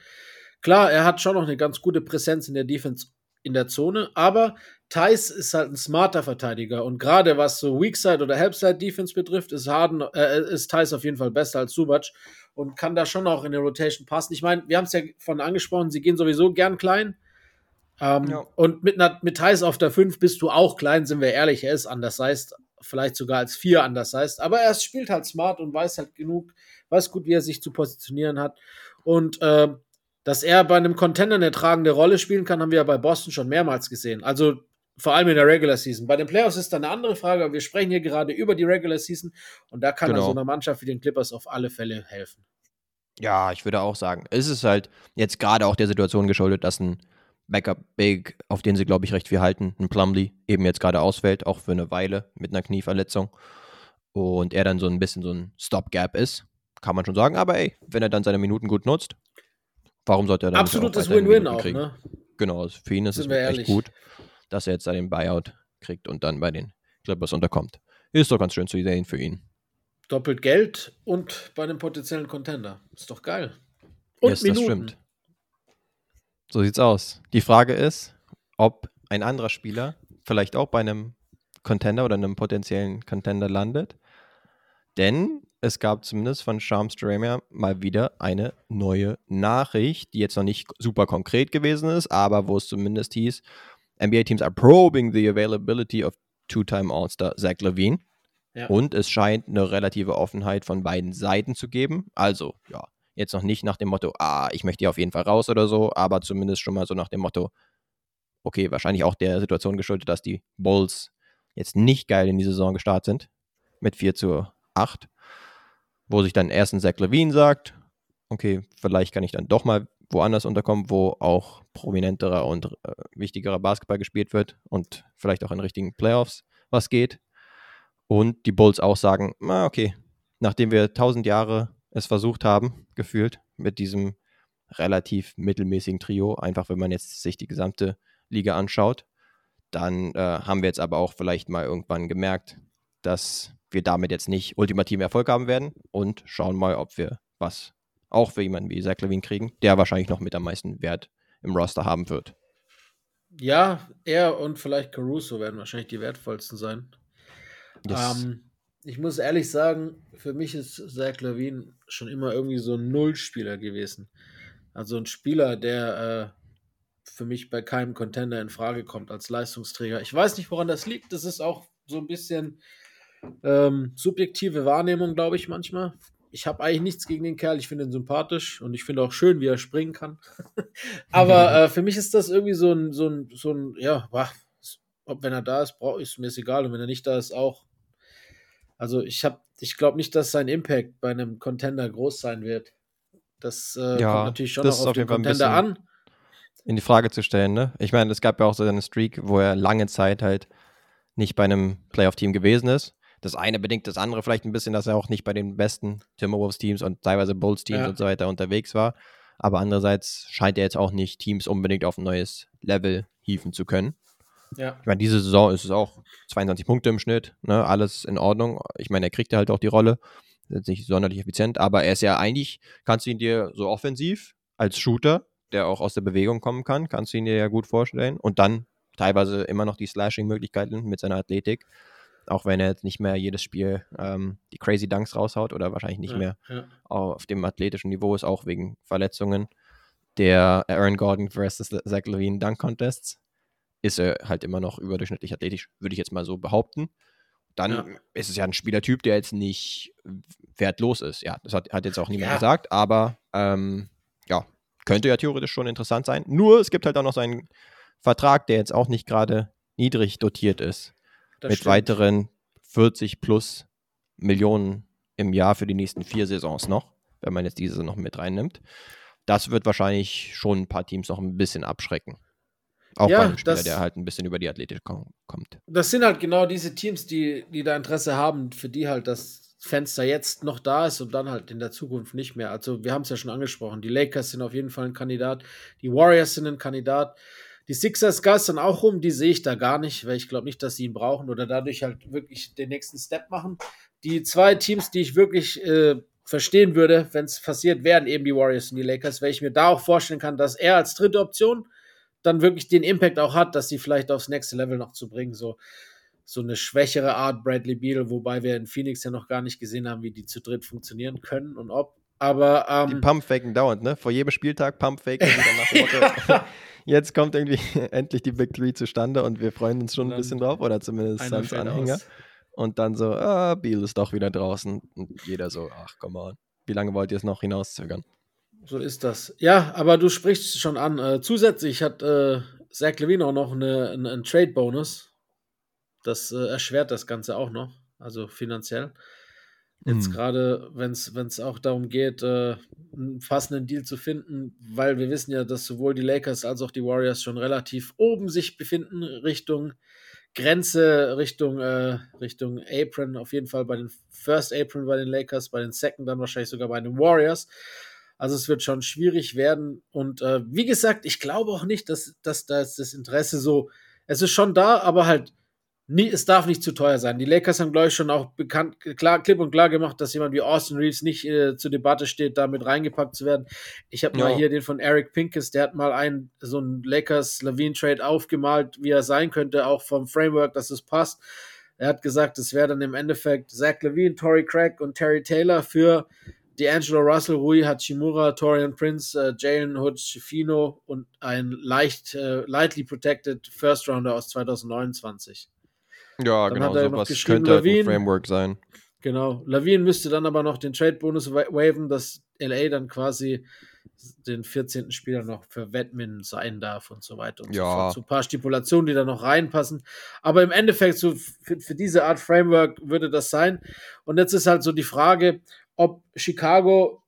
Klar, er hat schon noch eine ganz gute Präsenz in der Defense in der Zone, aber Thais ist halt ein smarter Verteidiger und gerade was so Weakside oder Helpside Defense betrifft, ist Harden, äh, ist Thais auf jeden Fall besser als Subac und kann da schon auch in der Rotation passen. Ich meine, wir haben es ja von angesprochen, sie gehen sowieso gern klein. Ähm, ja. Und mit, mit Thais auf der 5 bist du auch klein, sind wir ehrlich. Er ist anders heißt, vielleicht sogar als 4 anders heißt. Aber er spielt halt smart und weiß halt genug, weiß gut, wie er sich zu positionieren hat. Und äh, dass er bei einem Contender eine tragende Rolle spielen kann, haben wir ja bei Boston schon mehrmals gesehen. Also vor allem in der Regular Season. Bei den Playoffs ist dann eine andere Frage, aber wir sprechen hier gerade über die Regular Season und da kann genau. so einer Mannschaft wie den Clippers auf alle Fälle helfen. Ja, ich würde auch sagen, es ist halt jetzt gerade auch der Situation geschuldet, dass ein Backup Big, auf den sie, glaube ich, recht viel halten, ein Plumlee, eben jetzt gerade ausfällt, auch für eine Weile mit einer Knieverletzung. Und er dann so ein bisschen so ein Stopgap ist, kann man schon sagen. Aber ey, wenn er dann seine Minuten gut nutzt, warum sollte er dann Absolutes Win-Win auch, kriegen? ne? Genau, für ihn ist Sind es echt gut dass er jetzt seinen Buyout kriegt und dann bei den Clippers unterkommt. Ist doch ganz schön zu sehen für ihn. Doppelt Geld und bei einem potenziellen Contender. Ist doch geil. Und yes, Minuten. das stimmt. So sieht's aus. Die Frage ist, ob ein anderer Spieler vielleicht auch bei einem Contender oder einem potenziellen Contender landet. Denn es gab zumindest von Shams Jeremiah mal wieder eine neue Nachricht, die jetzt noch nicht super konkret gewesen ist, aber wo es zumindest hieß, NBA teams are probing the availability of two-time All-Star Zach Levine. Ja. Und es scheint eine relative Offenheit von beiden Seiten zu geben. Also, ja, jetzt noch nicht nach dem Motto, ah, ich möchte hier auf jeden Fall raus oder so, aber zumindest schon mal so nach dem Motto, okay, wahrscheinlich auch der Situation geschuldet, dass die Bulls jetzt nicht geil in die Saison gestartet sind, mit 4 zu 8, wo sich dann erst ein Zach Levine sagt, okay, vielleicht kann ich dann doch mal woanders unterkommen, wo auch prominenterer und äh, wichtigerer Basketball gespielt wird und vielleicht auch in richtigen Playoffs was geht. Und die Bulls auch sagen, na okay, nachdem wir tausend Jahre es versucht haben, gefühlt, mit diesem relativ mittelmäßigen Trio, einfach wenn man jetzt sich die gesamte Liga anschaut, dann äh, haben wir jetzt aber auch vielleicht mal irgendwann gemerkt, dass wir damit jetzt nicht ultimativen Erfolg haben werden und schauen mal, ob wir was auch für jemanden wie Zach Levine kriegen, der wahrscheinlich noch mit am meisten Wert im Roster haben wird. Ja, er und vielleicht Caruso werden wahrscheinlich die wertvollsten sein. Yes. Ähm, ich muss ehrlich sagen, für mich ist Zach Levine schon immer irgendwie so ein Nullspieler gewesen. Also ein Spieler, der äh, für mich bei keinem Contender in Frage kommt als Leistungsträger. Ich weiß nicht, woran das liegt. Das ist auch so ein bisschen ähm, subjektive Wahrnehmung, glaube ich, manchmal ich habe eigentlich nichts gegen den Kerl. Ich finde ihn sympathisch und ich finde auch schön, wie er springen kann. [laughs] Aber [laughs] äh, für mich ist das irgendwie so ein, so ein, so ein, ja, ob wenn er da ist, brauche ich es mir ist egal. Und wenn er nicht da ist, auch. Also ich habe, ich glaube nicht, dass sein Impact bei einem Contender groß sein wird. Das äh, ja, kommt natürlich schon noch auf, auf den Contender an. In die Frage zu stellen, ne? Ich meine, es gab ja auch so eine Streak, wo er lange Zeit halt nicht bei einem Playoff-Team gewesen ist das eine bedingt das andere vielleicht ein bisschen, dass er auch nicht bei den besten Timberwolves-Teams und teilweise Bulls-Teams ja. und so weiter unterwegs war. Aber andererseits scheint er jetzt auch nicht Teams unbedingt auf ein neues Level hieven zu können. Ja. Ich meine, diese Saison ist es auch 22 Punkte im Schnitt, ne, alles in Ordnung. Ich meine, er kriegt ja halt auch die Rolle, ist nicht sonderlich effizient, aber er ist ja eigentlich, kannst du ihn dir so offensiv als Shooter, der auch aus der Bewegung kommen kann, kannst du ihn dir ja gut vorstellen. Und dann teilweise immer noch die Slashing-Möglichkeiten mit seiner Athletik. Auch wenn er jetzt nicht mehr jedes Spiel ähm, die Crazy Dunks raushaut oder wahrscheinlich nicht ja, mehr ja. auf dem athletischen Niveau ist, auch wegen Verletzungen. Der Aaron Gordon versus Zach Levine Dunk Contests ist er halt immer noch überdurchschnittlich athletisch, würde ich jetzt mal so behaupten. Dann ja. ist es ja ein Spielertyp, der jetzt nicht wertlos ist. Ja, das hat, hat jetzt auch niemand gesagt, aber ähm, ja, könnte ja theoretisch schon interessant sein. Nur es gibt halt auch noch seinen Vertrag, der jetzt auch nicht gerade niedrig dotiert ist. Das mit stimmt. weiteren 40 plus Millionen im Jahr für die nächsten vier Saisons noch, wenn man jetzt diese noch mit reinnimmt. Das wird wahrscheinlich schon ein paar Teams noch ein bisschen abschrecken. Auch ja, bei einem Spieler, das, der halt ein bisschen über die Athletik kommt. Das sind halt genau diese Teams, die, die da Interesse haben, für die halt das Fenster jetzt noch da ist und dann halt in der Zukunft nicht mehr. Also wir haben es ja schon angesprochen, die Lakers sind auf jeden Fall ein Kandidat, die Warriors sind ein Kandidat. Die Sixers geistern auch rum, die sehe ich da gar nicht, weil ich glaube nicht, dass sie ihn brauchen oder dadurch halt wirklich den nächsten Step machen. Die zwei Teams, die ich wirklich äh, verstehen würde, wenn es passiert, wären eben die Warriors und die Lakers, weil ich mir da auch vorstellen kann, dass er als dritte Option dann wirklich den Impact auch hat, dass sie vielleicht aufs nächste Level noch zu bringen. So, so eine schwächere Art Bradley Beal, wobei wir in Phoenix ja noch gar nicht gesehen haben, wie die zu dritt funktionieren können und ob. Aber ähm, die Pumpfaken dauernd, ne? Vor jedem Spieltag Pumpfaken. [laughs] [laughs] jetzt kommt irgendwie [laughs] endlich die Big Three zustande und wir freuen uns schon ein bisschen drauf, oder zumindest als Anhänger. Aus. Und dann so, ah, Beal ist doch wieder draußen. Und jeder so, ach, komm on. Wie lange wollt ihr es noch hinauszögern? So ist das. Ja, aber du sprichst schon an. Äh, zusätzlich hat äh, Zach Levine auch noch eine, eine einen Trade-Bonus. Das äh, erschwert das Ganze auch noch, also finanziell. Jetzt mhm. gerade, wenn es auch darum geht, äh, einen passenden Deal zu finden, weil wir wissen ja, dass sowohl die Lakers als auch die Warriors schon relativ oben sich befinden, Richtung Grenze, Richtung, äh, Richtung Apron, auf jeden Fall bei den First Apron bei den Lakers, bei den Second dann wahrscheinlich sogar bei den Warriors. Also es wird schon schwierig werden. Und äh, wie gesagt, ich glaube auch nicht, dass, dass da das Interesse so, es ist schon da, aber halt nie, es darf nicht zu teuer sein. Die Lakers haben, glaube ich, schon auch bekannt, klar, klipp und klar gemacht, dass jemand wie Austin Reeves nicht äh, zur Debatte steht, damit reingepackt zu werden. Ich habe ja. mal hier den von Eric Pinkes, der hat mal einen, so einen Lakers-Levine-Trade aufgemalt, wie er sein könnte, auch vom Framework, dass es passt. Er hat gesagt, es wäre dann im Endeffekt Zach Levine, Tory Craig und Terry Taylor für D'Angelo Russell, Rui Hachimura, Torian Prince, äh, Jalen Hood, Schifino und ein leicht, äh, lightly protected First Rounder aus 2029. Ja, dann genau, sowas könnte halt ein Framework sein. Genau. Lavin müsste dann aber noch den Trade-Bonus waven, dass LA dann quasi den 14. Spieler noch für Wettmin sein darf und so weiter und ja. so fort. So ein paar Stipulationen, die da noch reinpassen. Aber im Endeffekt, so für, für diese Art Framework würde das sein. Und jetzt ist halt so die Frage, ob Chicago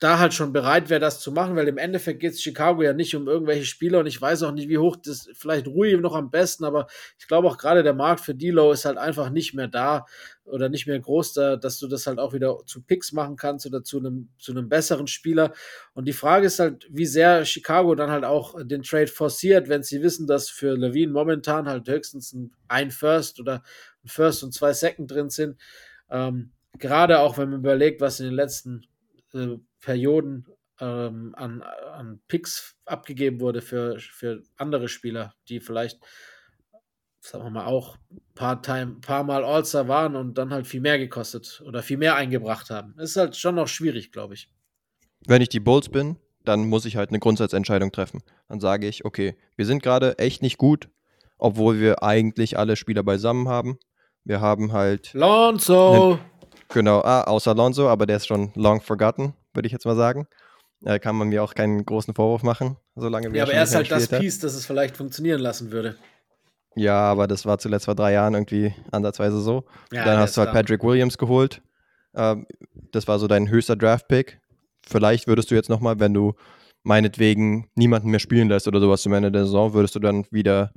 da halt schon bereit wäre, das zu machen, weil im Endeffekt geht es Chicago ja nicht um irgendwelche Spieler und ich weiß auch nicht, wie hoch das vielleicht Rui noch am besten, aber ich glaube auch gerade der Markt für Dilo ist halt einfach nicht mehr da oder nicht mehr groß da, dass du das halt auch wieder zu Picks machen kannst oder zu einem, zu einem besseren Spieler. Und die Frage ist halt, wie sehr Chicago dann halt auch den Trade forciert, wenn sie wissen, dass für Levine momentan halt höchstens ein, ein First oder ein First und zwei Second drin sind. Ähm, gerade auch wenn man überlegt, was in den letzten äh, Perioden ähm, an, an Picks abgegeben wurde für, für andere Spieler, die vielleicht, sagen wir mal, auch ein paar, Time, paar Mal All-Star waren und dann halt viel mehr gekostet oder viel mehr eingebracht haben. Ist halt schon noch schwierig, glaube ich. Wenn ich die Bulls bin, dann muss ich halt eine Grundsatzentscheidung treffen. Dann sage ich, okay, wir sind gerade echt nicht gut, obwohl wir eigentlich alle Spieler beisammen haben. Wir haben halt. Lonzo! Genau, ah, außer Lonzo, aber der ist schon long forgotten würde ich jetzt mal sagen. Da kann man mir auch keinen großen Vorwurf machen, solange wir. Ja, aber er ist halt das Piece, das es vielleicht funktionieren lassen würde. Ja, aber das war zuletzt vor drei Jahren irgendwie ansatzweise so. Ja, Dann hast du halt da. Patrick Williams geholt. Ähm, das war so dein höchster Draft-Pick. Vielleicht würdest du jetzt nochmal, wenn du meinetwegen niemanden mehr spielen lässt oder sowas zum Ende der Saison, würdest du dann wieder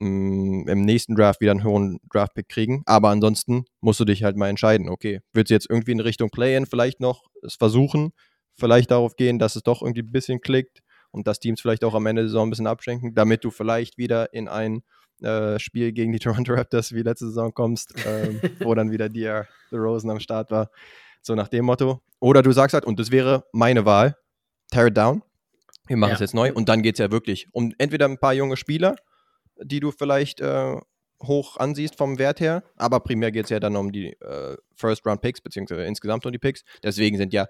mh, im nächsten Draft wieder einen hohen Draft-Pick kriegen. Aber ansonsten musst du dich halt mal entscheiden, okay, willst du jetzt irgendwie in Richtung Play-In vielleicht noch es versuchen, vielleicht darauf gehen, dass es doch irgendwie ein bisschen klickt und dass Teams vielleicht auch am Ende der Saison ein bisschen abschenken, damit du vielleicht wieder in ein äh, Spiel gegen die [laughs] Toronto Raptors wie letzte Saison kommst, ähm, [laughs] wo dann wieder DR The Rosen am Start war. So nach dem Motto. Oder du sagst halt, und das wäre meine Wahl, tear it down. Wir machen es jetzt neu. Und dann geht es ja wirklich um entweder ein paar junge Spieler die du vielleicht äh, hoch ansiehst vom Wert her. Aber primär geht es ja dann um die äh, First-Round-Picks, beziehungsweise insgesamt um die Picks. Deswegen sind ja,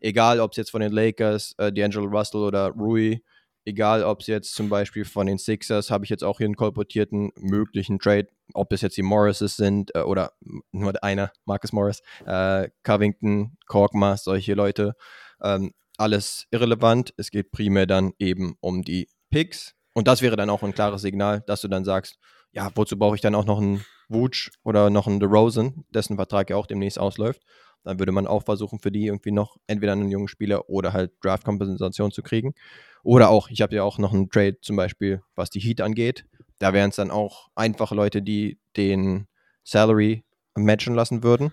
egal ob es jetzt von den Lakers, äh, D'Angelo Russell oder Rui, egal ob es jetzt zum Beispiel von den Sixers, habe ich jetzt auch hier einen kolportierten möglichen Trade, ob es jetzt die Morrises sind äh, oder nur einer, Marcus Morris, äh, Covington, Korkma, solche Leute. Ähm, alles irrelevant. Es geht primär dann eben um die Picks. Und das wäre dann auch ein klares Signal, dass du dann sagst, ja, wozu brauche ich dann auch noch einen Wutsch oder noch einen DeRozan, dessen Vertrag ja auch demnächst ausläuft. Dann würde man auch versuchen, für die irgendwie noch entweder einen jungen Spieler oder halt Draft-Kompensation zu kriegen. Oder auch, ich habe ja auch noch einen Trade zum Beispiel, was die Heat angeht. Da wären es dann auch einfache Leute, die den Salary matchen lassen würden.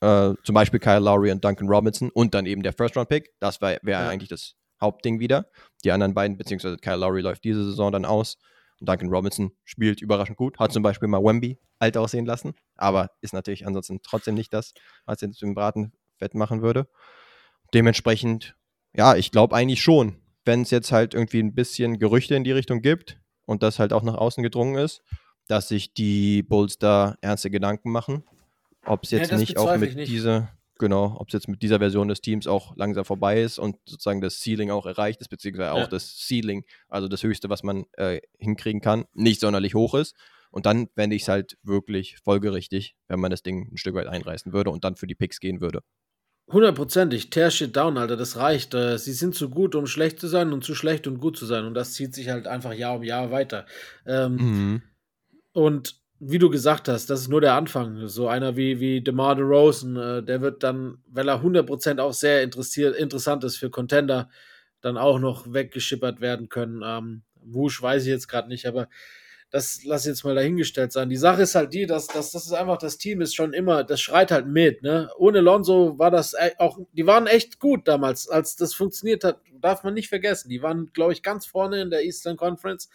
Äh, zum Beispiel Kyle Lowry und Duncan Robinson und dann eben der First-Round-Pick. Das wäre ja. eigentlich das Hauptding wieder. Die anderen beiden, beziehungsweise Kyle Lowry läuft diese Saison dann aus. Und Duncan Robinson spielt überraschend gut. Hat zum Beispiel mal Wemby alt aussehen lassen, aber ist natürlich ansonsten trotzdem nicht das, was er jetzt im Braten fett machen würde. Dementsprechend, ja, ich glaube eigentlich schon, wenn es jetzt halt irgendwie ein bisschen Gerüchte in die Richtung gibt und das halt auch nach außen gedrungen ist, dass sich die Bulls da ernste Gedanken machen. Ob es jetzt ja, nicht auch mit dieser, genau, ob es jetzt mit dieser Version des Teams auch langsam vorbei ist und sozusagen das Ceiling auch erreicht ist, beziehungsweise ja. auch das Ceiling, also das Höchste, was man äh, hinkriegen kann, nicht sonderlich hoch ist. Und dann fände ich es halt wirklich folgerichtig, wenn man das Ding ein Stück weit einreißen würde und dann für die Picks gehen würde. Hundertprozentig, tear shit down, Alter, das reicht. Äh, sie sind zu gut, um schlecht zu sein und zu schlecht, um gut zu sein. Und das zieht sich halt einfach Jahr um Jahr weiter. Ähm, mhm. Und wie du gesagt hast, das ist nur der Anfang. So einer wie, wie DeMar DeRozan, äh, der wird dann, weil er 100% auch sehr interessiert, interessant ist für Contender, dann auch noch weggeschippert werden können. Ähm, Wusch weiß ich jetzt gerade nicht, aber das lass jetzt mal dahingestellt sein. Die Sache ist halt die, dass, dass das ist einfach, das Team ist schon immer, das schreit halt mit, ne? Ohne Lonzo war das e, auch, die waren echt gut damals, als das funktioniert hat, darf man nicht vergessen. Die waren, glaube ich, ganz vorne in der Eastern Conference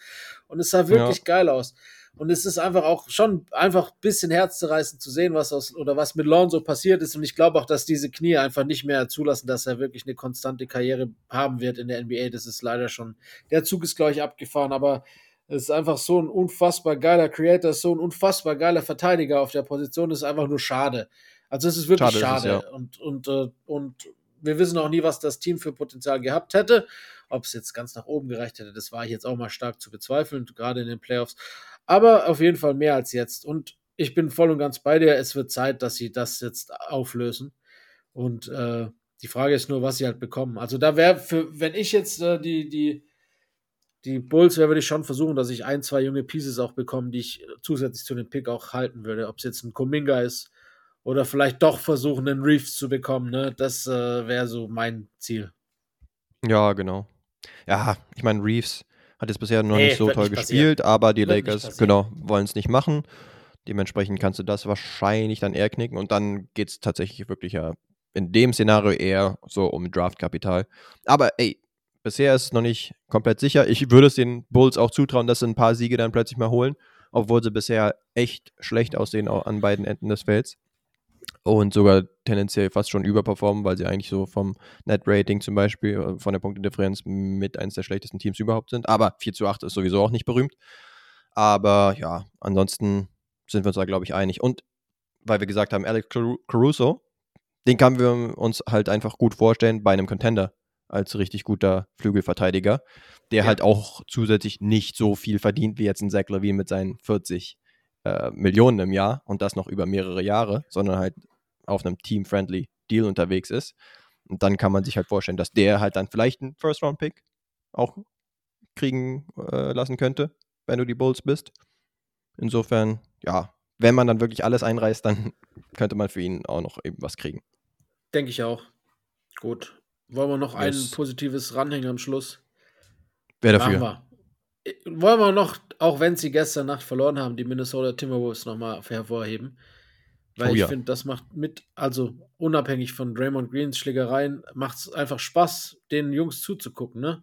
und es sah wirklich ja. geil aus. Und es ist einfach auch schon einfach ein bisschen herzzerreißend zu sehen, was aus oder was mit Lonzo passiert ist. Und ich glaube auch, dass diese Knie einfach nicht mehr zulassen, dass er wirklich eine konstante Karriere haben wird in der NBA. Das ist leider schon, der Zug ist, glaube ich, abgefahren, aber es ist einfach so ein unfassbar geiler Creator, so ein unfassbar geiler Verteidiger auf der Position. Das ist einfach nur schade. Also es ist wirklich schade. schade. Es, ja. Und, und, äh, und wir wissen auch nie, was das Team für Potenzial gehabt hätte. Ob es jetzt ganz nach oben gereicht hätte, das war ich jetzt auch mal stark zu bezweifeln, gerade in den Playoffs. Aber auf jeden Fall mehr als jetzt. Und ich bin voll und ganz bei dir. Es wird Zeit, dass sie das jetzt auflösen. Und äh, die Frage ist nur, was sie halt bekommen. Also da wäre für, wenn ich jetzt äh, die, die, die Bulls wäre, würde ich schon versuchen, dass ich ein, zwei junge Pieces auch bekomme, die ich zusätzlich zu dem Pick auch halten würde. Ob es jetzt ein Kuminga ist oder vielleicht doch versuchen, einen Reeves zu bekommen. Ne? Das äh, wäre so mein Ziel. Ja, genau. Ja, ich meine, Reeves hat jetzt bisher noch nee, nicht so toll nicht gespielt, aber die wird Lakers, genau, wollen es nicht machen. Dementsprechend kannst du das wahrscheinlich dann eher knicken und dann geht es tatsächlich wirklich ja in dem Szenario eher so um Draftkapital. Aber ey, bisher ist es noch nicht komplett sicher. Ich würde es den Bulls auch zutrauen, dass sie ein paar Siege dann plötzlich mal holen, obwohl sie bisher echt schlecht aussehen an beiden Enden des Felds und sogar tendenziell fast schon überperformen, weil sie eigentlich so vom Net-Rating zum Beispiel, äh, von der Punktedifferenz mit eines der schlechtesten Teams überhaupt sind. Aber 4 zu 8 ist sowieso auch nicht berühmt. Aber ja, ansonsten sind wir uns da, glaube ich, einig. Und weil wir gesagt haben, Alex Caruso, den können wir uns halt einfach gut vorstellen bei einem Contender als richtig guter Flügelverteidiger, der ja. halt auch zusätzlich nicht so viel verdient wie jetzt ein Zach Levine mit seinen 40 äh, Millionen im Jahr und das noch über mehrere Jahre, sondern halt auf einem team-friendly Deal unterwegs ist. Und dann kann man sich halt vorstellen, dass der halt dann vielleicht einen First-Round-Pick auch kriegen äh, lassen könnte, wenn du die Bulls bist. Insofern, ja, wenn man dann wirklich alles einreißt, dann [laughs] könnte man für ihn auch noch eben was kriegen. Denke ich auch. Gut. Wollen wir noch yes. ein positives ranhängen am Schluss? Wer dafür? Wir wollen wir noch, auch wenn sie gestern Nacht verloren haben, die Minnesota Timberwolves nochmal hervorheben. Weil oh, ich ja. finde, das macht mit, also unabhängig von Draymond Greens Schlägereien, macht es einfach Spaß, den Jungs zuzugucken, ne?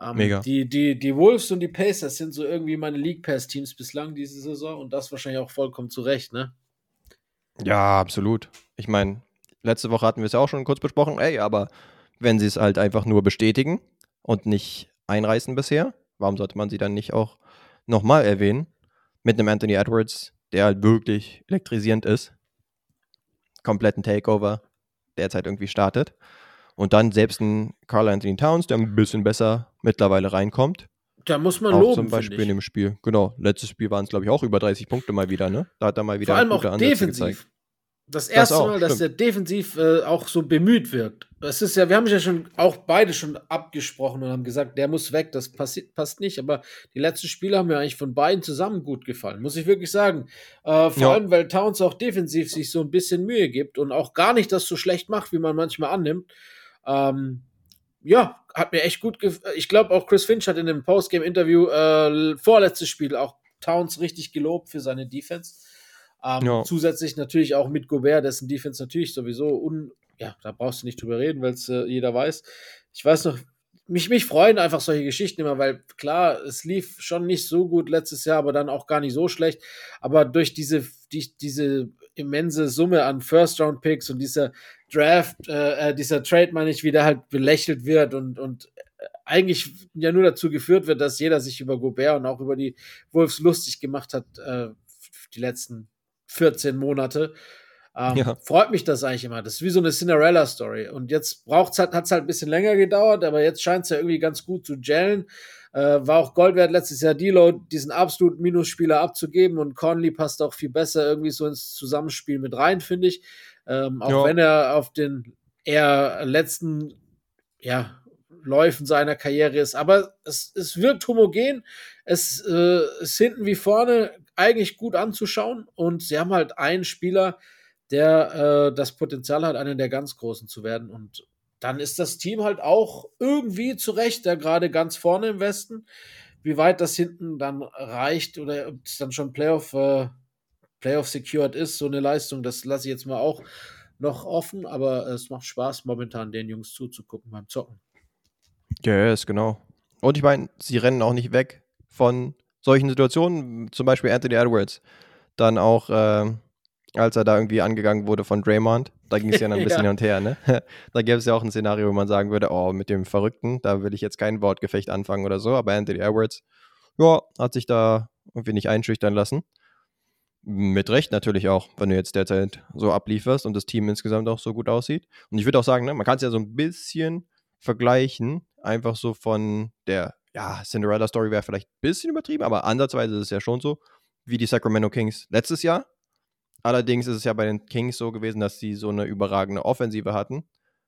Ähm, Mega. Die, die, die Wolves und die Pacers sind so irgendwie meine League Pass-Teams bislang diese Saison und das wahrscheinlich auch vollkommen zu Recht, ne? Ja, absolut. Ich meine, letzte Woche hatten wir es ja auch schon kurz besprochen, ey, aber wenn sie es halt einfach nur bestätigen und nicht einreißen bisher, warum sollte man sie dann nicht auch nochmal erwähnen? Mit einem Anthony Edwards, der halt wirklich elektrisierend ist. Kompletten Takeover derzeit irgendwie startet. Und dann selbst ein Carl Anthony Towns, der ein bisschen besser mittlerweile reinkommt. Da muss man auch loben. Zum Beispiel in dem Spiel. Genau. Letztes Spiel waren es, glaube ich, auch über 30 Punkte mal wieder, ne? Da hat er mal wieder Vor allem auch defensiv. Gezeigt. Das erste das auch, Mal, dass stimmt. der defensiv äh, auch so bemüht wirkt. Es ist ja, wir haben ja schon auch beide schon abgesprochen und haben gesagt, der muss weg, das passi passt nicht. Aber die letzten Spiele haben mir eigentlich von beiden zusammen gut gefallen, muss ich wirklich sagen. Äh, vor ja. allem, weil Towns auch defensiv sich so ein bisschen Mühe gibt und auch gar nicht das so schlecht macht, wie man manchmal annimmt. Ähm, ja, hat mir echt gut gefallen. Ich glaube auch Chris Finch hat in dem Postgame-Interview äh, vorletztes Spiel auch Towns richtig gelobt für seine Defense. Ähm, ja. Zusätzlich natürlich auch mit Gobert, dessen Defense natürlich sowieso un, ja, da brauchst du nicht drüber reden, weil es äh, jeder weiß. Ich weiß noch, mich, mich freuen einfach solche Geschichten immer, weil klar, es lief schon nicht so gut letztes Jahr, aber dann auch gar nicht so schlecht. Aber durch diese, die, diese immense Summe an First-Round-Picks und dieser Draft, äh, äh, dieser Trade, meine ich, wie der halt belächelt wird und, und äh, eigentlich ja nur dazu geführt wird, dass jeder sich über Gobert und auch über die Wolves lustig gemacht hat, äh, die letzten 14 Monate. Ähm, ja. Freut mich das eigentlich immer. Das ist wie so eine Cinderella-Story. Und jetzt braucht's halt, hat's halt ein bisschen länger gedauert, aber jetzt scheint es ja irgendwie ganz gut zu gellen. Äh, war auch Gold wert letztes Jahr Dilo diesen absolut Minusspieler abzugeben und Conley passt auch viel besser irgendwie so ins Zusammenspiel mit rein, finde ich. Ähm, auch ja. wenn er auf den eher letzten, ja, Läufen seiner Karriere ist. Aber es, es wirkt homogen. Es äh, ist hinten wie vorne eigentlich gut anzuschauen und sie haben halt einen Spieler, der äh, das Potenzial hat, einer der ganz Großen zu werden. Und dann ist das Team halt auch irgendwie zurecht, da gerade ganz vorne im Westen. Wie weit das hinten dann reicht oder ob es dann schon Playoff, äh, Playoff secured ist, so eine Leistung, das lasse ich jetzt mal auch noch offen, aber es macht Spaß, momentan den Jungs zuzugucken beim Zocken. Ja, yes, genau. Und ich meine, sie rennen auch nicht weg von solchen Situationen, zum Beispiel Anthony Edwards. Dann auch äh, als er da irgendwie angegangen wurde von Draymond. Da ging es ja dann ein [laughs] bisschen ja. hin und her, ne? [laughs] da gäbe es ja auch ein Szenario, wo man sagen würde, oh, mit dem Verrückten, da will ich jetzt kein Wortgefecht anfangen oder so, aber Anthony Edwards, ja, hat sich da irgendwie nicht einschüchtern lassen. Mit Recht natürlich auch, wenn du jetzt derzeit so ablieferst und das Team insgesamt auch so gut aussieht. Und ich würde auch sagen, ne, man kann es ja so ein bisschen vergleichen, einfach so von der, ja, Cinderella-Story wäre vielleicht ein bisschen übertrieben, aber ansatzweise ist es ja schon so, wie die Sacramento Kings letztes Jahr, Allerdings ist es ja bei den Kings so gewesen, dass sie so eine überragende Offensive hatten.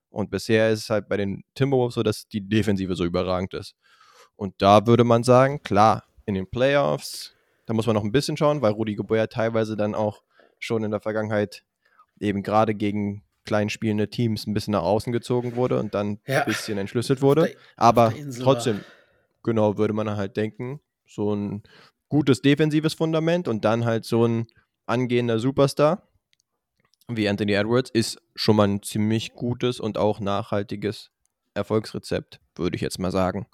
Und bisher ist es halt bei den Timberwolves so, dass die Defensive so überragend ist. Und da würde man sagen, klar, in den Playoffs, da muss man noch ein bisschen schauen, weil Rudi Gobert teilweise dann auch schon in der Vergangenheit eben gerade gegen klein spielende Teams ein bisschen nach außen gezogen wurde und dann ja. ein bisschen entschlüsselt wurde. Aber trotzdem, genau, würde man halt denken, so ein gutes defensives Fundament und dann halt so ein angehender Superstar wie Anthony Edwards ist schon mal ein ziemlich gutes und auch nachhaltiges Erfolgsrezept, würde ich jetzt mal sagen.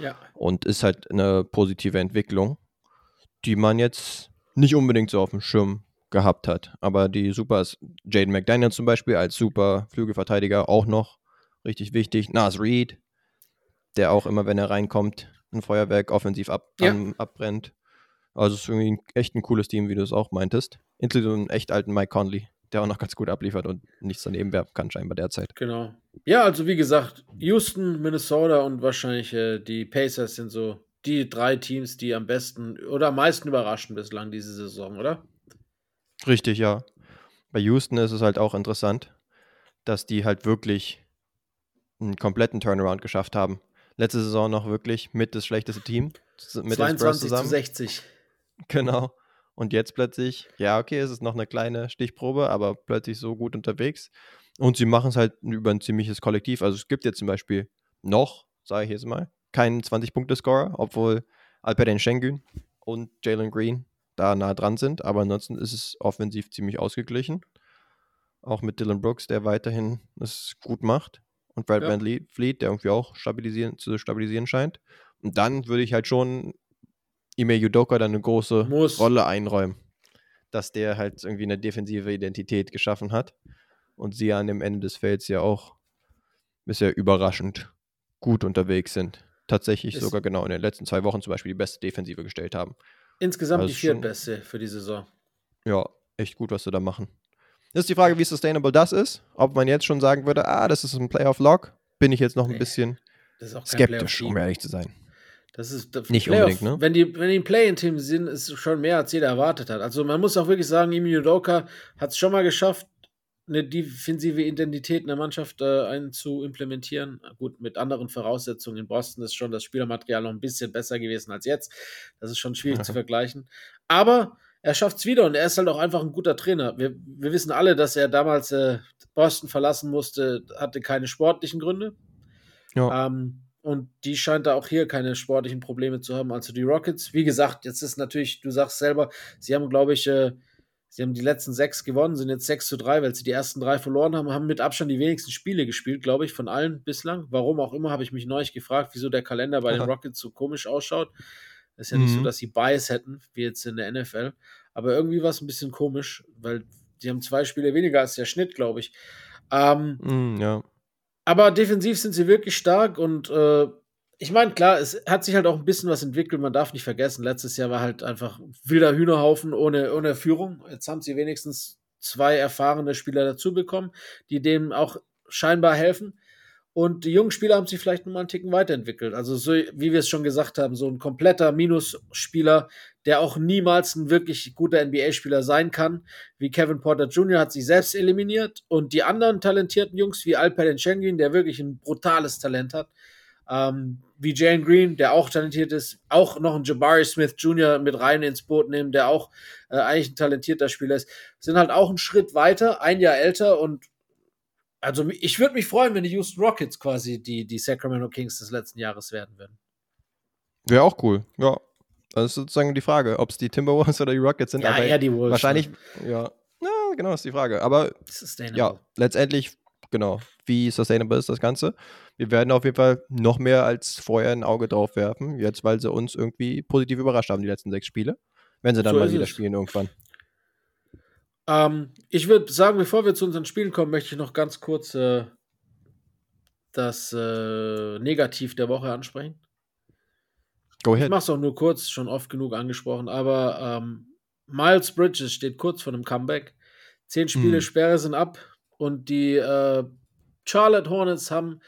Ja. Und ist halt eine positive Entwicklung, die man jetzt nicht unbedingt so auf dem Schirm gehabt hat. Aber die Supers, Jaden McDaniel zum Beispiel als super Flügelverteidiger auch noch richtig wichtig. Nas Reed, der auch immer, wenn er reinkommt, ein Feuerwerk offensiv ab, ja. um, abbrennt. Also es ist irgendwie echt ein cooles Team, wie du es auch meintest. Inklusive einen echt alten Mike Conley, der auch noch ganz gut abliefert und nichts daneben werfen kann, scheinbar derzeit. Genau. Ja, also wie gesagt, Houston, Minnesota und wahrscheinlich äh, die Pacers sind so die drei Teams, die am besten oder am meisten überraschen bislang diese Saison, oder? Richtig, ja. Bei Houston ist es halt auch interessant, dass die halt wirklich einen kompletten Turnaround geschafft haben. Letzte Saison noch wirklich mit das schlechteste Team. Mit 22 zu 60. Genau. Und jetzt plötzlich, ja, okay, es ist noch eine kleine Stichprobe, aber plötzlich so gut unterwegs. Und sie machen es halt über ein ziemliches Kollektiv. Also es gibt jetzt zum Beispiel noch, sage ich jetzt mal, keinen 20-Punkte-Scorer, obwohl Alperen Schengen und Jalen Green da nah dran sind. Aber ansonsten ist es offensiv ziemlich ausgeglichen. Auch mit Dylan Brooks, der weiterhin es gut macht. Und Brad ja. Van Fleet, der irgendwie auch stabilisieren, zu stabilisieren scheint. Und dann würde ich halt schon Ime Yudoka dann eine große Muss. Rolle einräumen. Dass der halt irgendwie eine defensive Identität geschaffen hat. Und sie an dem Ende des Felds ja auch bisher überraschend gut unterwegs sind. Tatsächlich ist sogar genau in den letzten zwei Wochen zum Beispiel die beste Defensive gestellt haben. Insgesamt also die viertbeste für die Saison. Ja, echt gut, was sie da machen. Das ist die Frage, wie sustainable das ist. Ob man jetzt schon sagen würde, ah, das ist ein Playoff-Log, bin ich jetzt noch ein bisschen skeptisch, um ehrlich zu sein. Das ist nicht Playoff, unbedingt, ne? Wenn die, wenn die ein Play-in-Team sind, ist es schon mehr, als jeder erwartet hat. Also man muss auch wirklich sagen, Imi Udoka hat es schon mal geschafft, eine defensive Identität in der Mannschaft äh, einzuimplementieren. Gut, mit anderen Voraussetzungen in Boston ist schon das Spielermaterial noch ein bisschen besser gewesen als jetzt. Das ist schon schwierig zu [laughs] vergleichen. Aber er schafft es wieder und er ist halt auch einfach ein guter Trainer. Wir, wir wissen alle, dass er damals äh, Boston verlassen musste, hatte keine sportlichen Gründe. Ja. Ähm, und die scheint da auch hier keine sportlichen Probleme zu haben. Also die Rockets, wie gesagt, jetzt ist natürlich, du sagst selber, sie haben, glaube ich, äh, sie haben die letzten sechs gewonnen, sind jetzt 6 zu 3, weil sie die ersten drei verloren haben, haben mit Abstand die wenigsten Spiele gespielt, glaube ich, von allen bislang. Warum auch immer, habe ich mich neulich gefragt, wieso der Kalender bei den Rockets so komisch ausschaut. Ist ja mhm. nicht so, mhm. dass sie Bias hätten, wie jetzt in der NFL. Aber irgendwie war es ein bisschen komisch, weil die haben zwei Spiele weniger als der Schnitt, glaube ich. Ähm, mm, ja. Aber defensiv sind sie wirklich stark und äh, ich meine, klar, es hat sich halt auch ein bisschen was entwickelt. Man darf nicht vergessen, letztes Jahr war halt einfach wilder Hühnerhaufen ohne, ohne Führung. Jetzt haben sie wenigstens zwei erfahrene Spieler dazu bekommen, die dem auch scheinbar helfen. Und die jungen Spieler haben sich vielleicht nochmal einen Ticken weiterentwickelt. Also, so, wie wir es schon gesagt haben, so ein kompletter Minusspieler, der auch niemals ein wirklich guter NBA-Spieler sein kann, wie Kevin Porter Jr. hat sich selbst eliminiert. Und die anderen talentierten Jungs, wie Alperen Schengen, der wirklich ein brutales Talent hat, ähm, wie Jane Green, der auch talentiert ist, auch noch ein Jabari Smith Jr. mit rein ins Boot nehmen, der auch äh, eigentlich ein talentierter Spieler ist, sind halt auch einen Schritt weiter, ein Jahr älter und also ich würde mich freuen, wenn die Houston Rockets quasi die, die Sacramento Kings des letzten Jahres werden würden. Wäre auch cool, ja. Das ist sozusagen die Frage, ob es die Timberwolves [laughs] oder die Rockets sind. Ja, eher die Wolves. Wahrscheinlich, ja. ja. genau, ist die Frage. Aber ja, letztendlich, genau, wie sustainable ist das Ganze? Wir werden auf jeden Fall noch mehr als vorher ein Auge drauf werfen, jetzt weil sie uns irgendwie positiv überrascht haben, die letzten sechs Spiele. Wenn sie dann so mal wieder es. spielen irgendwann. Ähm, ich würde sagen, bevor wir zu unseren Spielen kommen, möchte ich noch ganz kurz äh, das äh, Negativ der Woche ansprechen. Go ahead. Ich mache es auch nur kurz, schon oft genug angesprochen, aber ähm, Miles Bridges steht kurz vor einem Comeback. Zehn Spiele mm. Sperre sind ab und die äh, Charlotte Hornets haben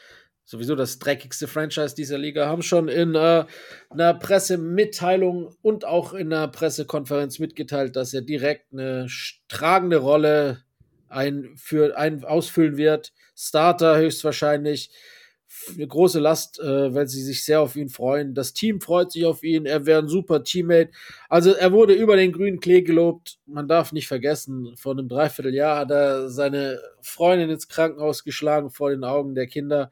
sowieso das dreckigste Franchise dieser Liga, haben schon in äh, einer Pressemitteilung und auch in einer Pressekonferenz mitgeteilt, dass er direkt eine tragende Rolle ein, für, ein, ausfüllen wird. Starter höchstwahrscheinlich. Eine große Last, äh, weil sie sich sehr auf ihn freuen. Das Team freut sich auf ihn. Er wäre ein super Teammate. Also er wurde über den grünen Klee gelobt. Man darf nicht vergessen, vor einem Dreivierteljahr hat er seine Freundin ins Krankenhaus geschlagen vor den Augen der Kinder.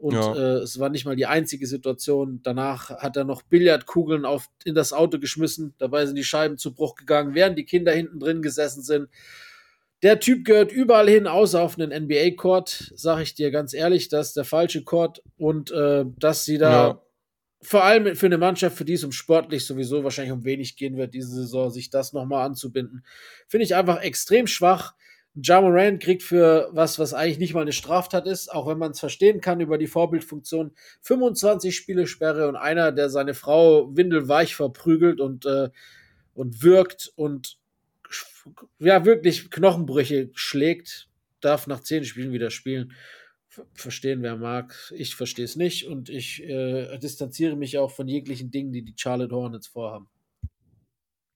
Und ja. äh, es war nicht mal die einzige Situation. Danach hat er noch Billardkugeln auf, in das Auto geschmissen. Dabei sind die Scheiben zu Bruch gegangen, während die Kinder hinten drin gesessen sind. Der Typ gehört überall hin, außer auf einen NBA-Court, sag ich dir ganz ehrlich, das ist der falsche Court. Und äh, dass sie da ja. vor allem für eine Mannschaft, für die es um sportlich sowieso wahrscheinlich um wenig gehen wird, diese Saison, sich das nochmal anzubinden, finde ich einfach extrem schwach. Ja Moran kriegt für was, was eigentlich nicht mal eine Straftat ist, auch wenn man es verstehen kann über die Vorbildfunktion, 25 Spiele Sperre und einer, der seine Frau windelweich verprügelt und, äh, und wirkt und ja, wirklich Knochenbrüche schlägt, darf nach zehn Spielen wieder spielen. Verstehen, wer mag. Ich verstehe es nicht und ich äh, distanziere mich auch von jeglichen Dingen, die die Charlotte Hornets vorhaben.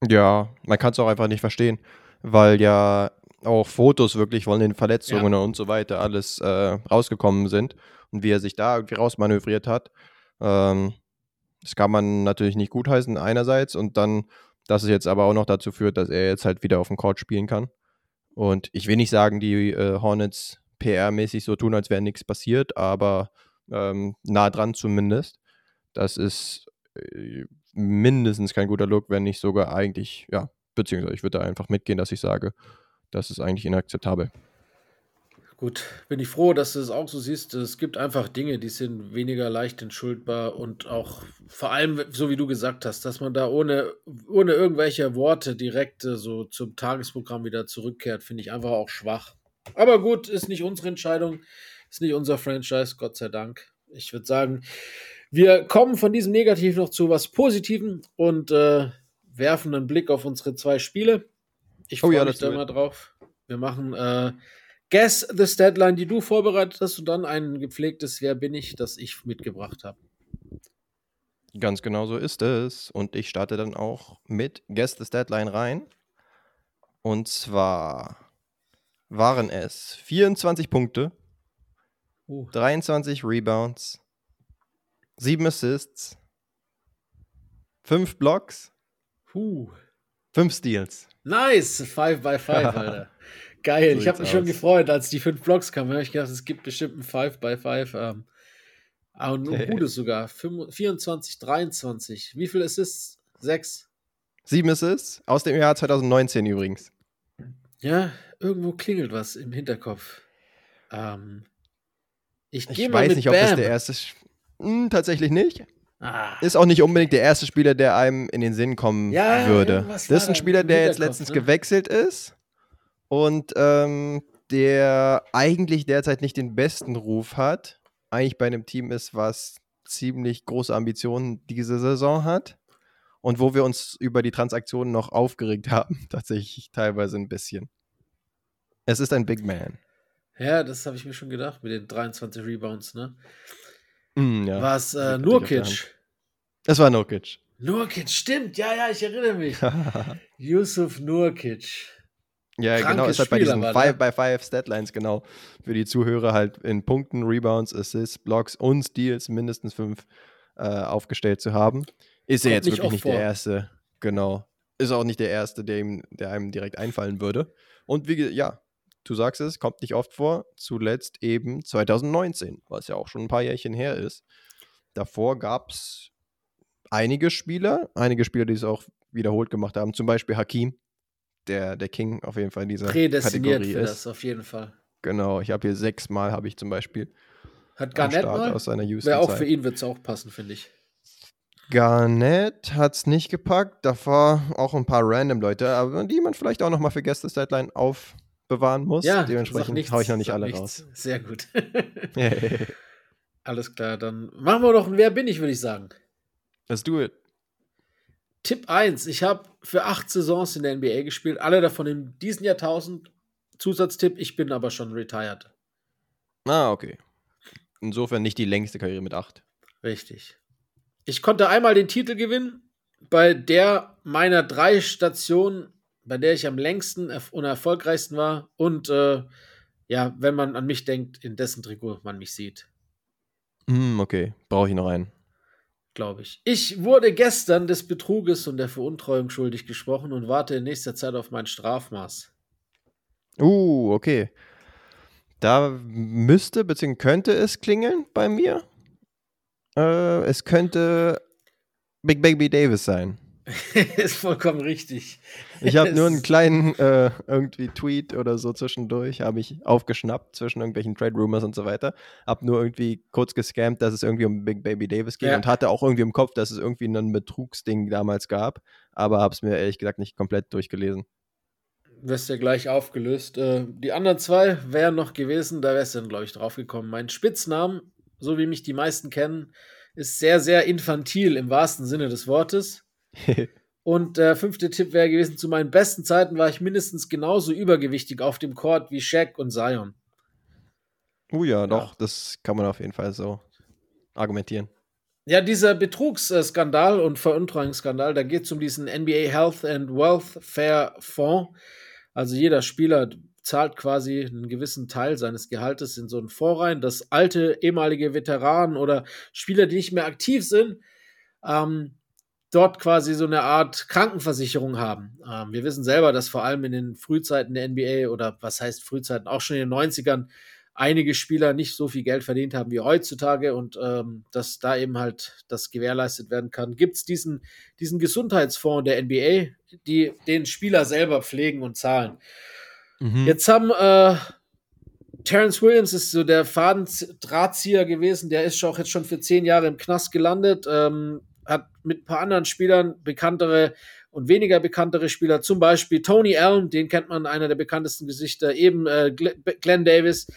Ja, man kann es auch einfach nicht verstehen, weil ja auch Fotos wirklich von den Verletzungen ja. und so weiter alles äh, rausgekommen sind und wie er sich da irgendwie rausmanövriert hat. Ähm, das kann man natürlich nicht gutheißen einerseits und dann, dass es jetzt aber auch noch dazu führt, dass er jetzt halt wieder auf dem Court spielen kann. Und ich will nicht sagen, die äh, Hornets PR-mäßig so tun, als wäre nichts passiert, aber ähm, nah dran zumindest. Das ist äh, mindestens kein guter Look, wenn nicht sogar eigentlich, ja, beziehungsweise ich würde da einfach mitgehen, dass ich sage, das ist eigentlich inakzeptabel. Gut, bin ich froh, dass du es auch so siehst. Es gibt einfach Dinge, die sind weniger leicht entschuldbar und auch vor allem, so wie du gesagt hast, dass man da ohne, ohne irgendwelche Worte direkt äh, so zum Tagesprogramm wieder zurückkehrt, finde ich einfach auch schwach. Aber gut, ist nicht unsere Entscheidung, ist nicht unser Franchise, Gott sei Dank. Ich würde sagen, wir kommen von diesem Negativ noch zu was Positivem und äh, werfen einen Blick auf unsere zwei Spiele. Ich freue oh ja, mich da mal drauf. Wir machen äh, Guess the Statline, die du vorbereitet hast, und dann ein gepflegtes Wer bin ich, das ich mitgebracht habe. Ganz genau so ist es. Und ich starte dann auch mit Guess the Statline rein. Und zwar waren es 24 Punkte, uh. 23 Rebounds, 7 Assists, 5 Blocks, uh. 5 Steals. Nice, 5 by 5, [laughs] Alter. Geil. So ich habe mich aus. schon gefreut, als die fünf Blocks kamen. habe ich gedacht, es gibt bestimmt ein 5 by 5. Ähm, Ah, und ein gutes sogar. 24, 23. Wie viel Assists? Sechs. Sieben Assists? Aus dem Jahr 2019 übrigens. Ja, irgendwo klingelt was im Hinterkopf. Ähm, ich ich weiß nicht, Bam. ob das der erste. Hm, tatsächlich nicht. Ah. Ist auch nicht unbedingt der erste Spieler, der einem in den Sinn kommen ja, würde. Das ist ein Spieler, der jetzt letztens ne? gewechselt ist und ähm, der eigentlich derzeit nicht den besten Ruf hat. Eigentlich bei einem Team ist, was ziemlich große Ambitionen diese Saison hat. Und wo wir uns über die Transaktionen noch aufgeregt [laughs] haben, tatsächlich teilweise ein bisschen. Es ist ein Big Man. Ja, das habe ich mir schon gedacht mit den 23 Rebounds, ne? Mm, ja. War es äh, Nurkic? Es war Nurkic. Nurkic, stimmt. Ja, ja, ich erinnere mich. [laughs] Yusuf Nurkic. Ja, Krankes genau, ist halt bei diesen 5 by 5 Statlines, genau. Für die Zuhörer halt in Punkten, Rebounds, Assists, Blocks und Steals mindestens 5 äh, aufgestellt zu haben. Ist er jetzt wirklich nicht vor. der Erste. Genau. Ist auch nicht der Erste, der, ihm, der einem direkt einfallen würde. Und wie ja, du sagst es, kommt nicht oft vor. Zuletzt eben 2019, was ja auch schon ein paar Jährchen her ist. Davor gab es einige Spieler, einige Spieler, die es auch wiederholt gemacht haben. Zum Beispiel Hakim, der, der King auf jeden Fall dieser Prädestiniert Kategorie für ist. das, auf jeden Fall. Genau, ich habe hier sechsmal, habe ich zum Beispiel. Hat Garnett mal? Aus seiner Wäre auch für ihn wird es auch passen, finde ich. Garnett hat es nicht gepackt. Davor auch ein paar random Leute, aber die man vielleicht auch noch mal für Gäste-Deadline aufbewahren muss. Ja, Dementsprechend haue ich noch nicht alle nichts. raus. Sehr gut. [laughs] [laughs] [laughs] Alles klar, dann machen wir doch ein Wer bin ich, würde ich sagen. Let's do it. Tipp 1. Ich habe für acht Saisons in der NBA gespielt, alle davon in diesem Jahrtausend. Zusatztipp, ich bin aber schon retired. Ah, okay. Insofern nicht die längste Karriere mit acht. Richtig. Ich konnte einmal den Titel gewinnen, bei der meiner drei Stationen, bei der ich am längsten und erfolgreichsten war. Und äh, ja, wenn man an mich denkt, in dessen Trikot man mich sieht. Mm, okay, brauche ich noch einen. Glaube ich. Ich wurde gestern des Betruges und der Veruntreuung schuldig gesprochen und warte in nächster Zeit auf mein Strafmaß. Uh, okay. Da müsste bzw. könnte es klingeln bei mir. Äh, es könnte Big Baby Davis sein. [laughs] ist vollkommen richtig. Ich habe nur einen kleinen äh, irgendwie Tweet oder so zwischendurch, habe ich aufgeschnappt zwischen irgendwelchen Trade Rumors und so weiter. Habe nur irgendwie kurz gescampt, dass es irgendwie um Big Baby Davis geht ja. und hatte auch irgendwie im Kopf, dass es irgendwie ein Betrugsding damals gab, aber habe es mir ehrlich gesagt nicht komplett durchgelesen. Wirst ja gleich aufgelöst. Äh, die anderen zwei wären noch gewesen, da wärst du dann, glaube ich, drauf gekommen. Mein Spitznamen so wie mich die meisten kennen, ist sehr, sehr infantil im wahrsten Sinne des Wortes. Und der fünfte Tipp wäre gewesen, zu meinen besten Zeiten war ich mindestens genauso übergewichtig auf dem Court wie Shaq und Zion. Oh ja, doch, ja. das kann man auf jeden Fall so argumentieren. Ja, dieser Betrugsskandal und Veruntreuungsskandal, da geht es um diesen NBA Health and Welfare Fonds. Also jeder Spieler zahlt quasi einen gewissen Teil seines Gehaltes in so einen Fonds rein, dass alte, ehemalige Veteranen oder Spieler, die nicht mehr aktiv sind, ähm, dort quasi so eine Art Krankenversicherung haben. Ähm, wir wissen selber, dass vor allem in den Frühzeiten der NBA oder was heißt Frühzeiten, auch schon in den 90ern, einige Spieler nicht so viel Geld verdient haben wie heutzutage und ähm, dass da eben halt das gewährleistet werden kann, gibt es diesen, diesen Gesundheitsfonds der NBA, die den Spieler selber pflegen und zahlen. Mhm. Jetzt haben äh, Terence Williams ist so der Fadendrahtzieher gewesen, der ist auch jetzt schon für zehn Jahre im Knast gelandet, ähm, hat mit ein paar anderen Spielern bekanntere und weniger bekanntere Spieler, zum Beispiel Tony Allen, den kennt man, einer der bekanntesten Gesichter, eben äh, Glenn Davis,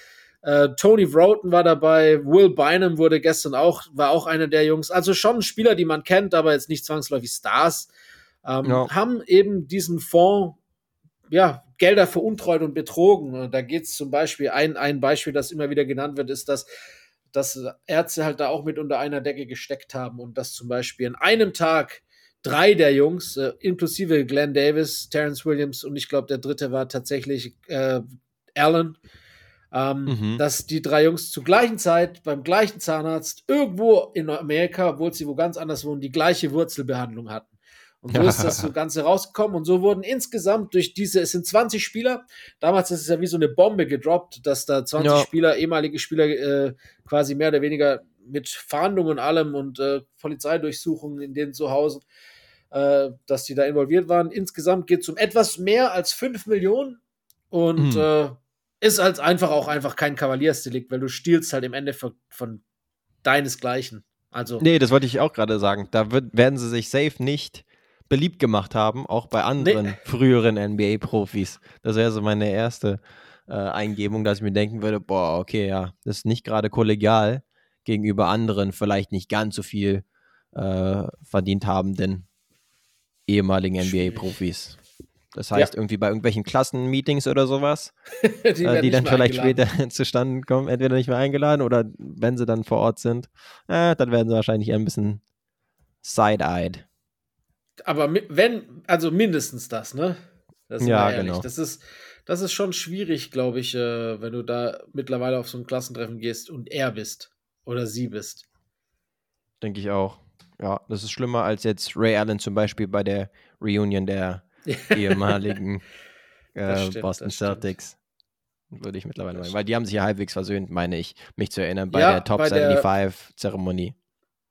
äh, Tony Vroten war dabei, Will Bynum wurde gestern auch, war auch einer der Jungs, also schon Spieler, die man kennt, aber jetzt nicht zwangsläufig Stars, ähm, ja. haben eben diesen Fonds ja, Gelder veruntreut und betrogen. Da geht es zum Beispiel, ein, ein Beispiel, das immer wieder genannt wird, ist, dass, dass Ärzte halt da auch mit unter einer Decke gesteckt haben und dass zum Beispiel an einem Tag drei der Jungs, äh, inklusive Glenn Davis, Terrence Williams und ich glaube, der dritte war tatsächlich äh, Allen, ähm, mhm. dass die drei Jungs zur gleichen Zeit beim gleichen Zahnarzt irgendwo in Amerika, obwohl sie wo ganz anders wohnen, die gleiche Wurzelbehandlung hatten. Und so ist das [laughs] so Ganze rausgekommen. Und so wurden insgesamt durch diese, es sind 20 Spieler. Damals ist es ja wie so eine Bombe gedroppt, dass da 20 ja. Spieler, ehemalige Spieler, äh, quasi mehr oder weniger mit Fahndungen und allem und äh, Polizeidurchsuchungen in den Zuhause, äh, dass die da involviert waren. Insgesamt geht es um etwas mehr als 5 Millionen und mhm. äh, ist halt einfach auch einfach kein Kavaliersdelikt, weil du stiehlst halt im Endeffekt von deinesgleichen. Also nee, das wollte ich auch gerade sagen. Da wird, werden sie sich safe nicht beliebt gemacht haben, auch bei anderen nee. früheren NBA-Profis. Das wäre so meine erste äh, Eingebung, dass ich mir denken würde, boah, okay, ja, das ist nicht gerade kollegial gegenüber anderen, vielleicht nicht ganz so viel äh, verdient habenden ehemaligen NBA-Profis. Das heißt, ja. irgendwie bei irgendwelchen Klassenmeetings oder sowas, [laughs] die, äh, die dann vielleicht eingeladen. später [laughs] zustande kommen, entweder nicht mehr eingeladen oder wenn sie dann vor Ort sind, äh, dann werden sie wahrscheinlich eher ein bisschen side-eyed. Aber wenn, also mindestens das, ne? Das ja, genau. Das ist, das ist schon schwierig, glaube ich, äh, wenn du da mittlerweile auf so ein Klassentreffen gehst und er bist oder sie bist. Denke ich auch. Ja, das ist schlimmer als jetzt Ray Allen zum Beispiel bei der Reunion der [laughs] ehemaligen äh, stimmt, Boston Celtics. Würde ich mittlerweile meinen. Weil die haben sich ja halbwegs versöhnt, meine ich, mich zu erinnern, bei ja, der Top 75-Zeremonie.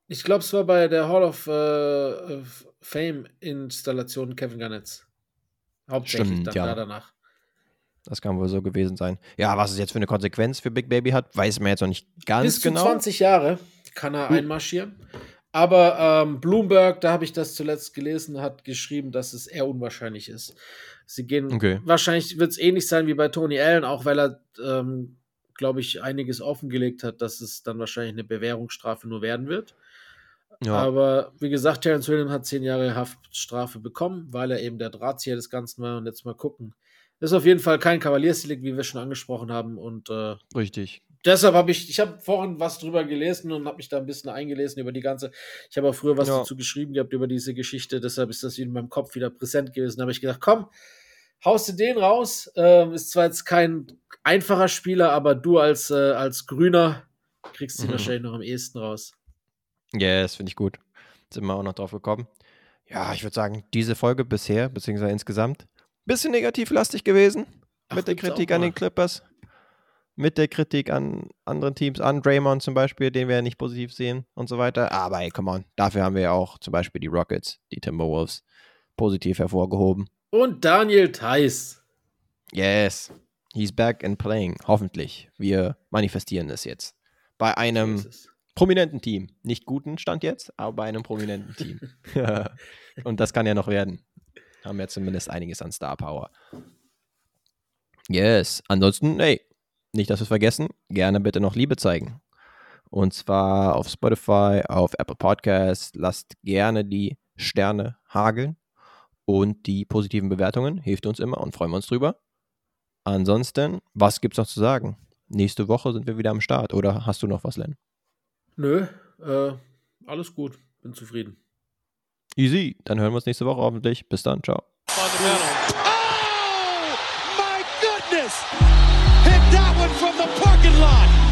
Ich glaube, es war bei der Hall of uh, Fame-Installation Kevin Garnett. Hauptsächlich Stimmt, dann ja. da danach. Das kann wohl so gewesen sein. Ja, was es jetzt für eine Konsequenz für Big Baby hat, weiß man jetzt noch nicht ganz Bis genau. Bis zu 20 Jahre kann er hm. einmarschieren. Aber ähm, Bloomberg, da habe ich das zuletzt gelesen, hat geschrieben, dass es eher unwahrscheinlich ist. Sie gehen, okay. wahrscheinlich wird es ähnlich sein wie bei Tony Allen, auch weil er, ähm, glaube ich, einiges offengelegt hat, dass es dann wahrscheinlich eine Bewährungsstrafe nur werden wird. Ja. Aber wie gesagt, Terence Williams hat zehn Jahre Haftstrafe bekommen, weil er eben der Drahtzieher des Ganzen war. Und jetzt mal gucken. Ist auf jeden Fall kein Kavaliersdelikt, wie wir schon angesprochen haben. Und äh, richtig deshalb habe ich, ich habe vorhin was drüber gelesen und habe mich da ein bisschen eingelesen über die ganze. Ich habe auch früher was ja. dazu geschrieben gehabt über diese Geschichte, deshalb ist das in meinem Kopf wieder präsent gewesen. Da habe ich gedacht, komm, haust du den raus. Ähm, ist zwar jetzt kein einfacher Spieler, aber du als, äh, als Grüner kriegst ihn mhm. wahrscheinlich noch am ehesten raus. Ja, yes, finde ich gut. Sind wir auch noch drauf gekommen. Ja, ich würde sagen, diese Folge bisher, beziehungsweise insgesamt, bisschen negativlastig gewesen Ach, mit der Kritik an den Clippers mit der Kritik an anderen Teams, an Draymond zum Beispiel, den wir ja nicht positiv sehen und so weiter. Aber ey, come on, dafür haben wir ja auch zum Beispiel die Rockets, die Timberwolves positiv hervorgehoben. Und Daniel Theiss. Yes, he's back and playing, hoffentlich. Wir manifestieren es jetzt. Bei einem prominenten Team. Nicht guten Stand jetzt, aber bei einem prominenten Team. [laughs] [laughs] und das kann ja noch werden. Haben ja zumindest einiges an Star Power. Yes, ansonsten, ey, nicht, dass wir es vergessen, gerne bitte noch Liebe zeigen. Und zwar auf Spotify, auf Apple Podcasts. Lasst gerne die Sterne hageln und die positiven Bewertungen. Hilft uns immer und freuen wir uns drüber. Ansonsten, was gibt's noch zu sagen? Nächste Woche sind wir wieder am Start. Oder hast du noch was, Len? Nö, äh, alles gut. Bin zufrieden. Easy. Dann hören wir uns nächste Woche hoffentlich. Bis dann. Ciao. Fundamental. from the parking lot.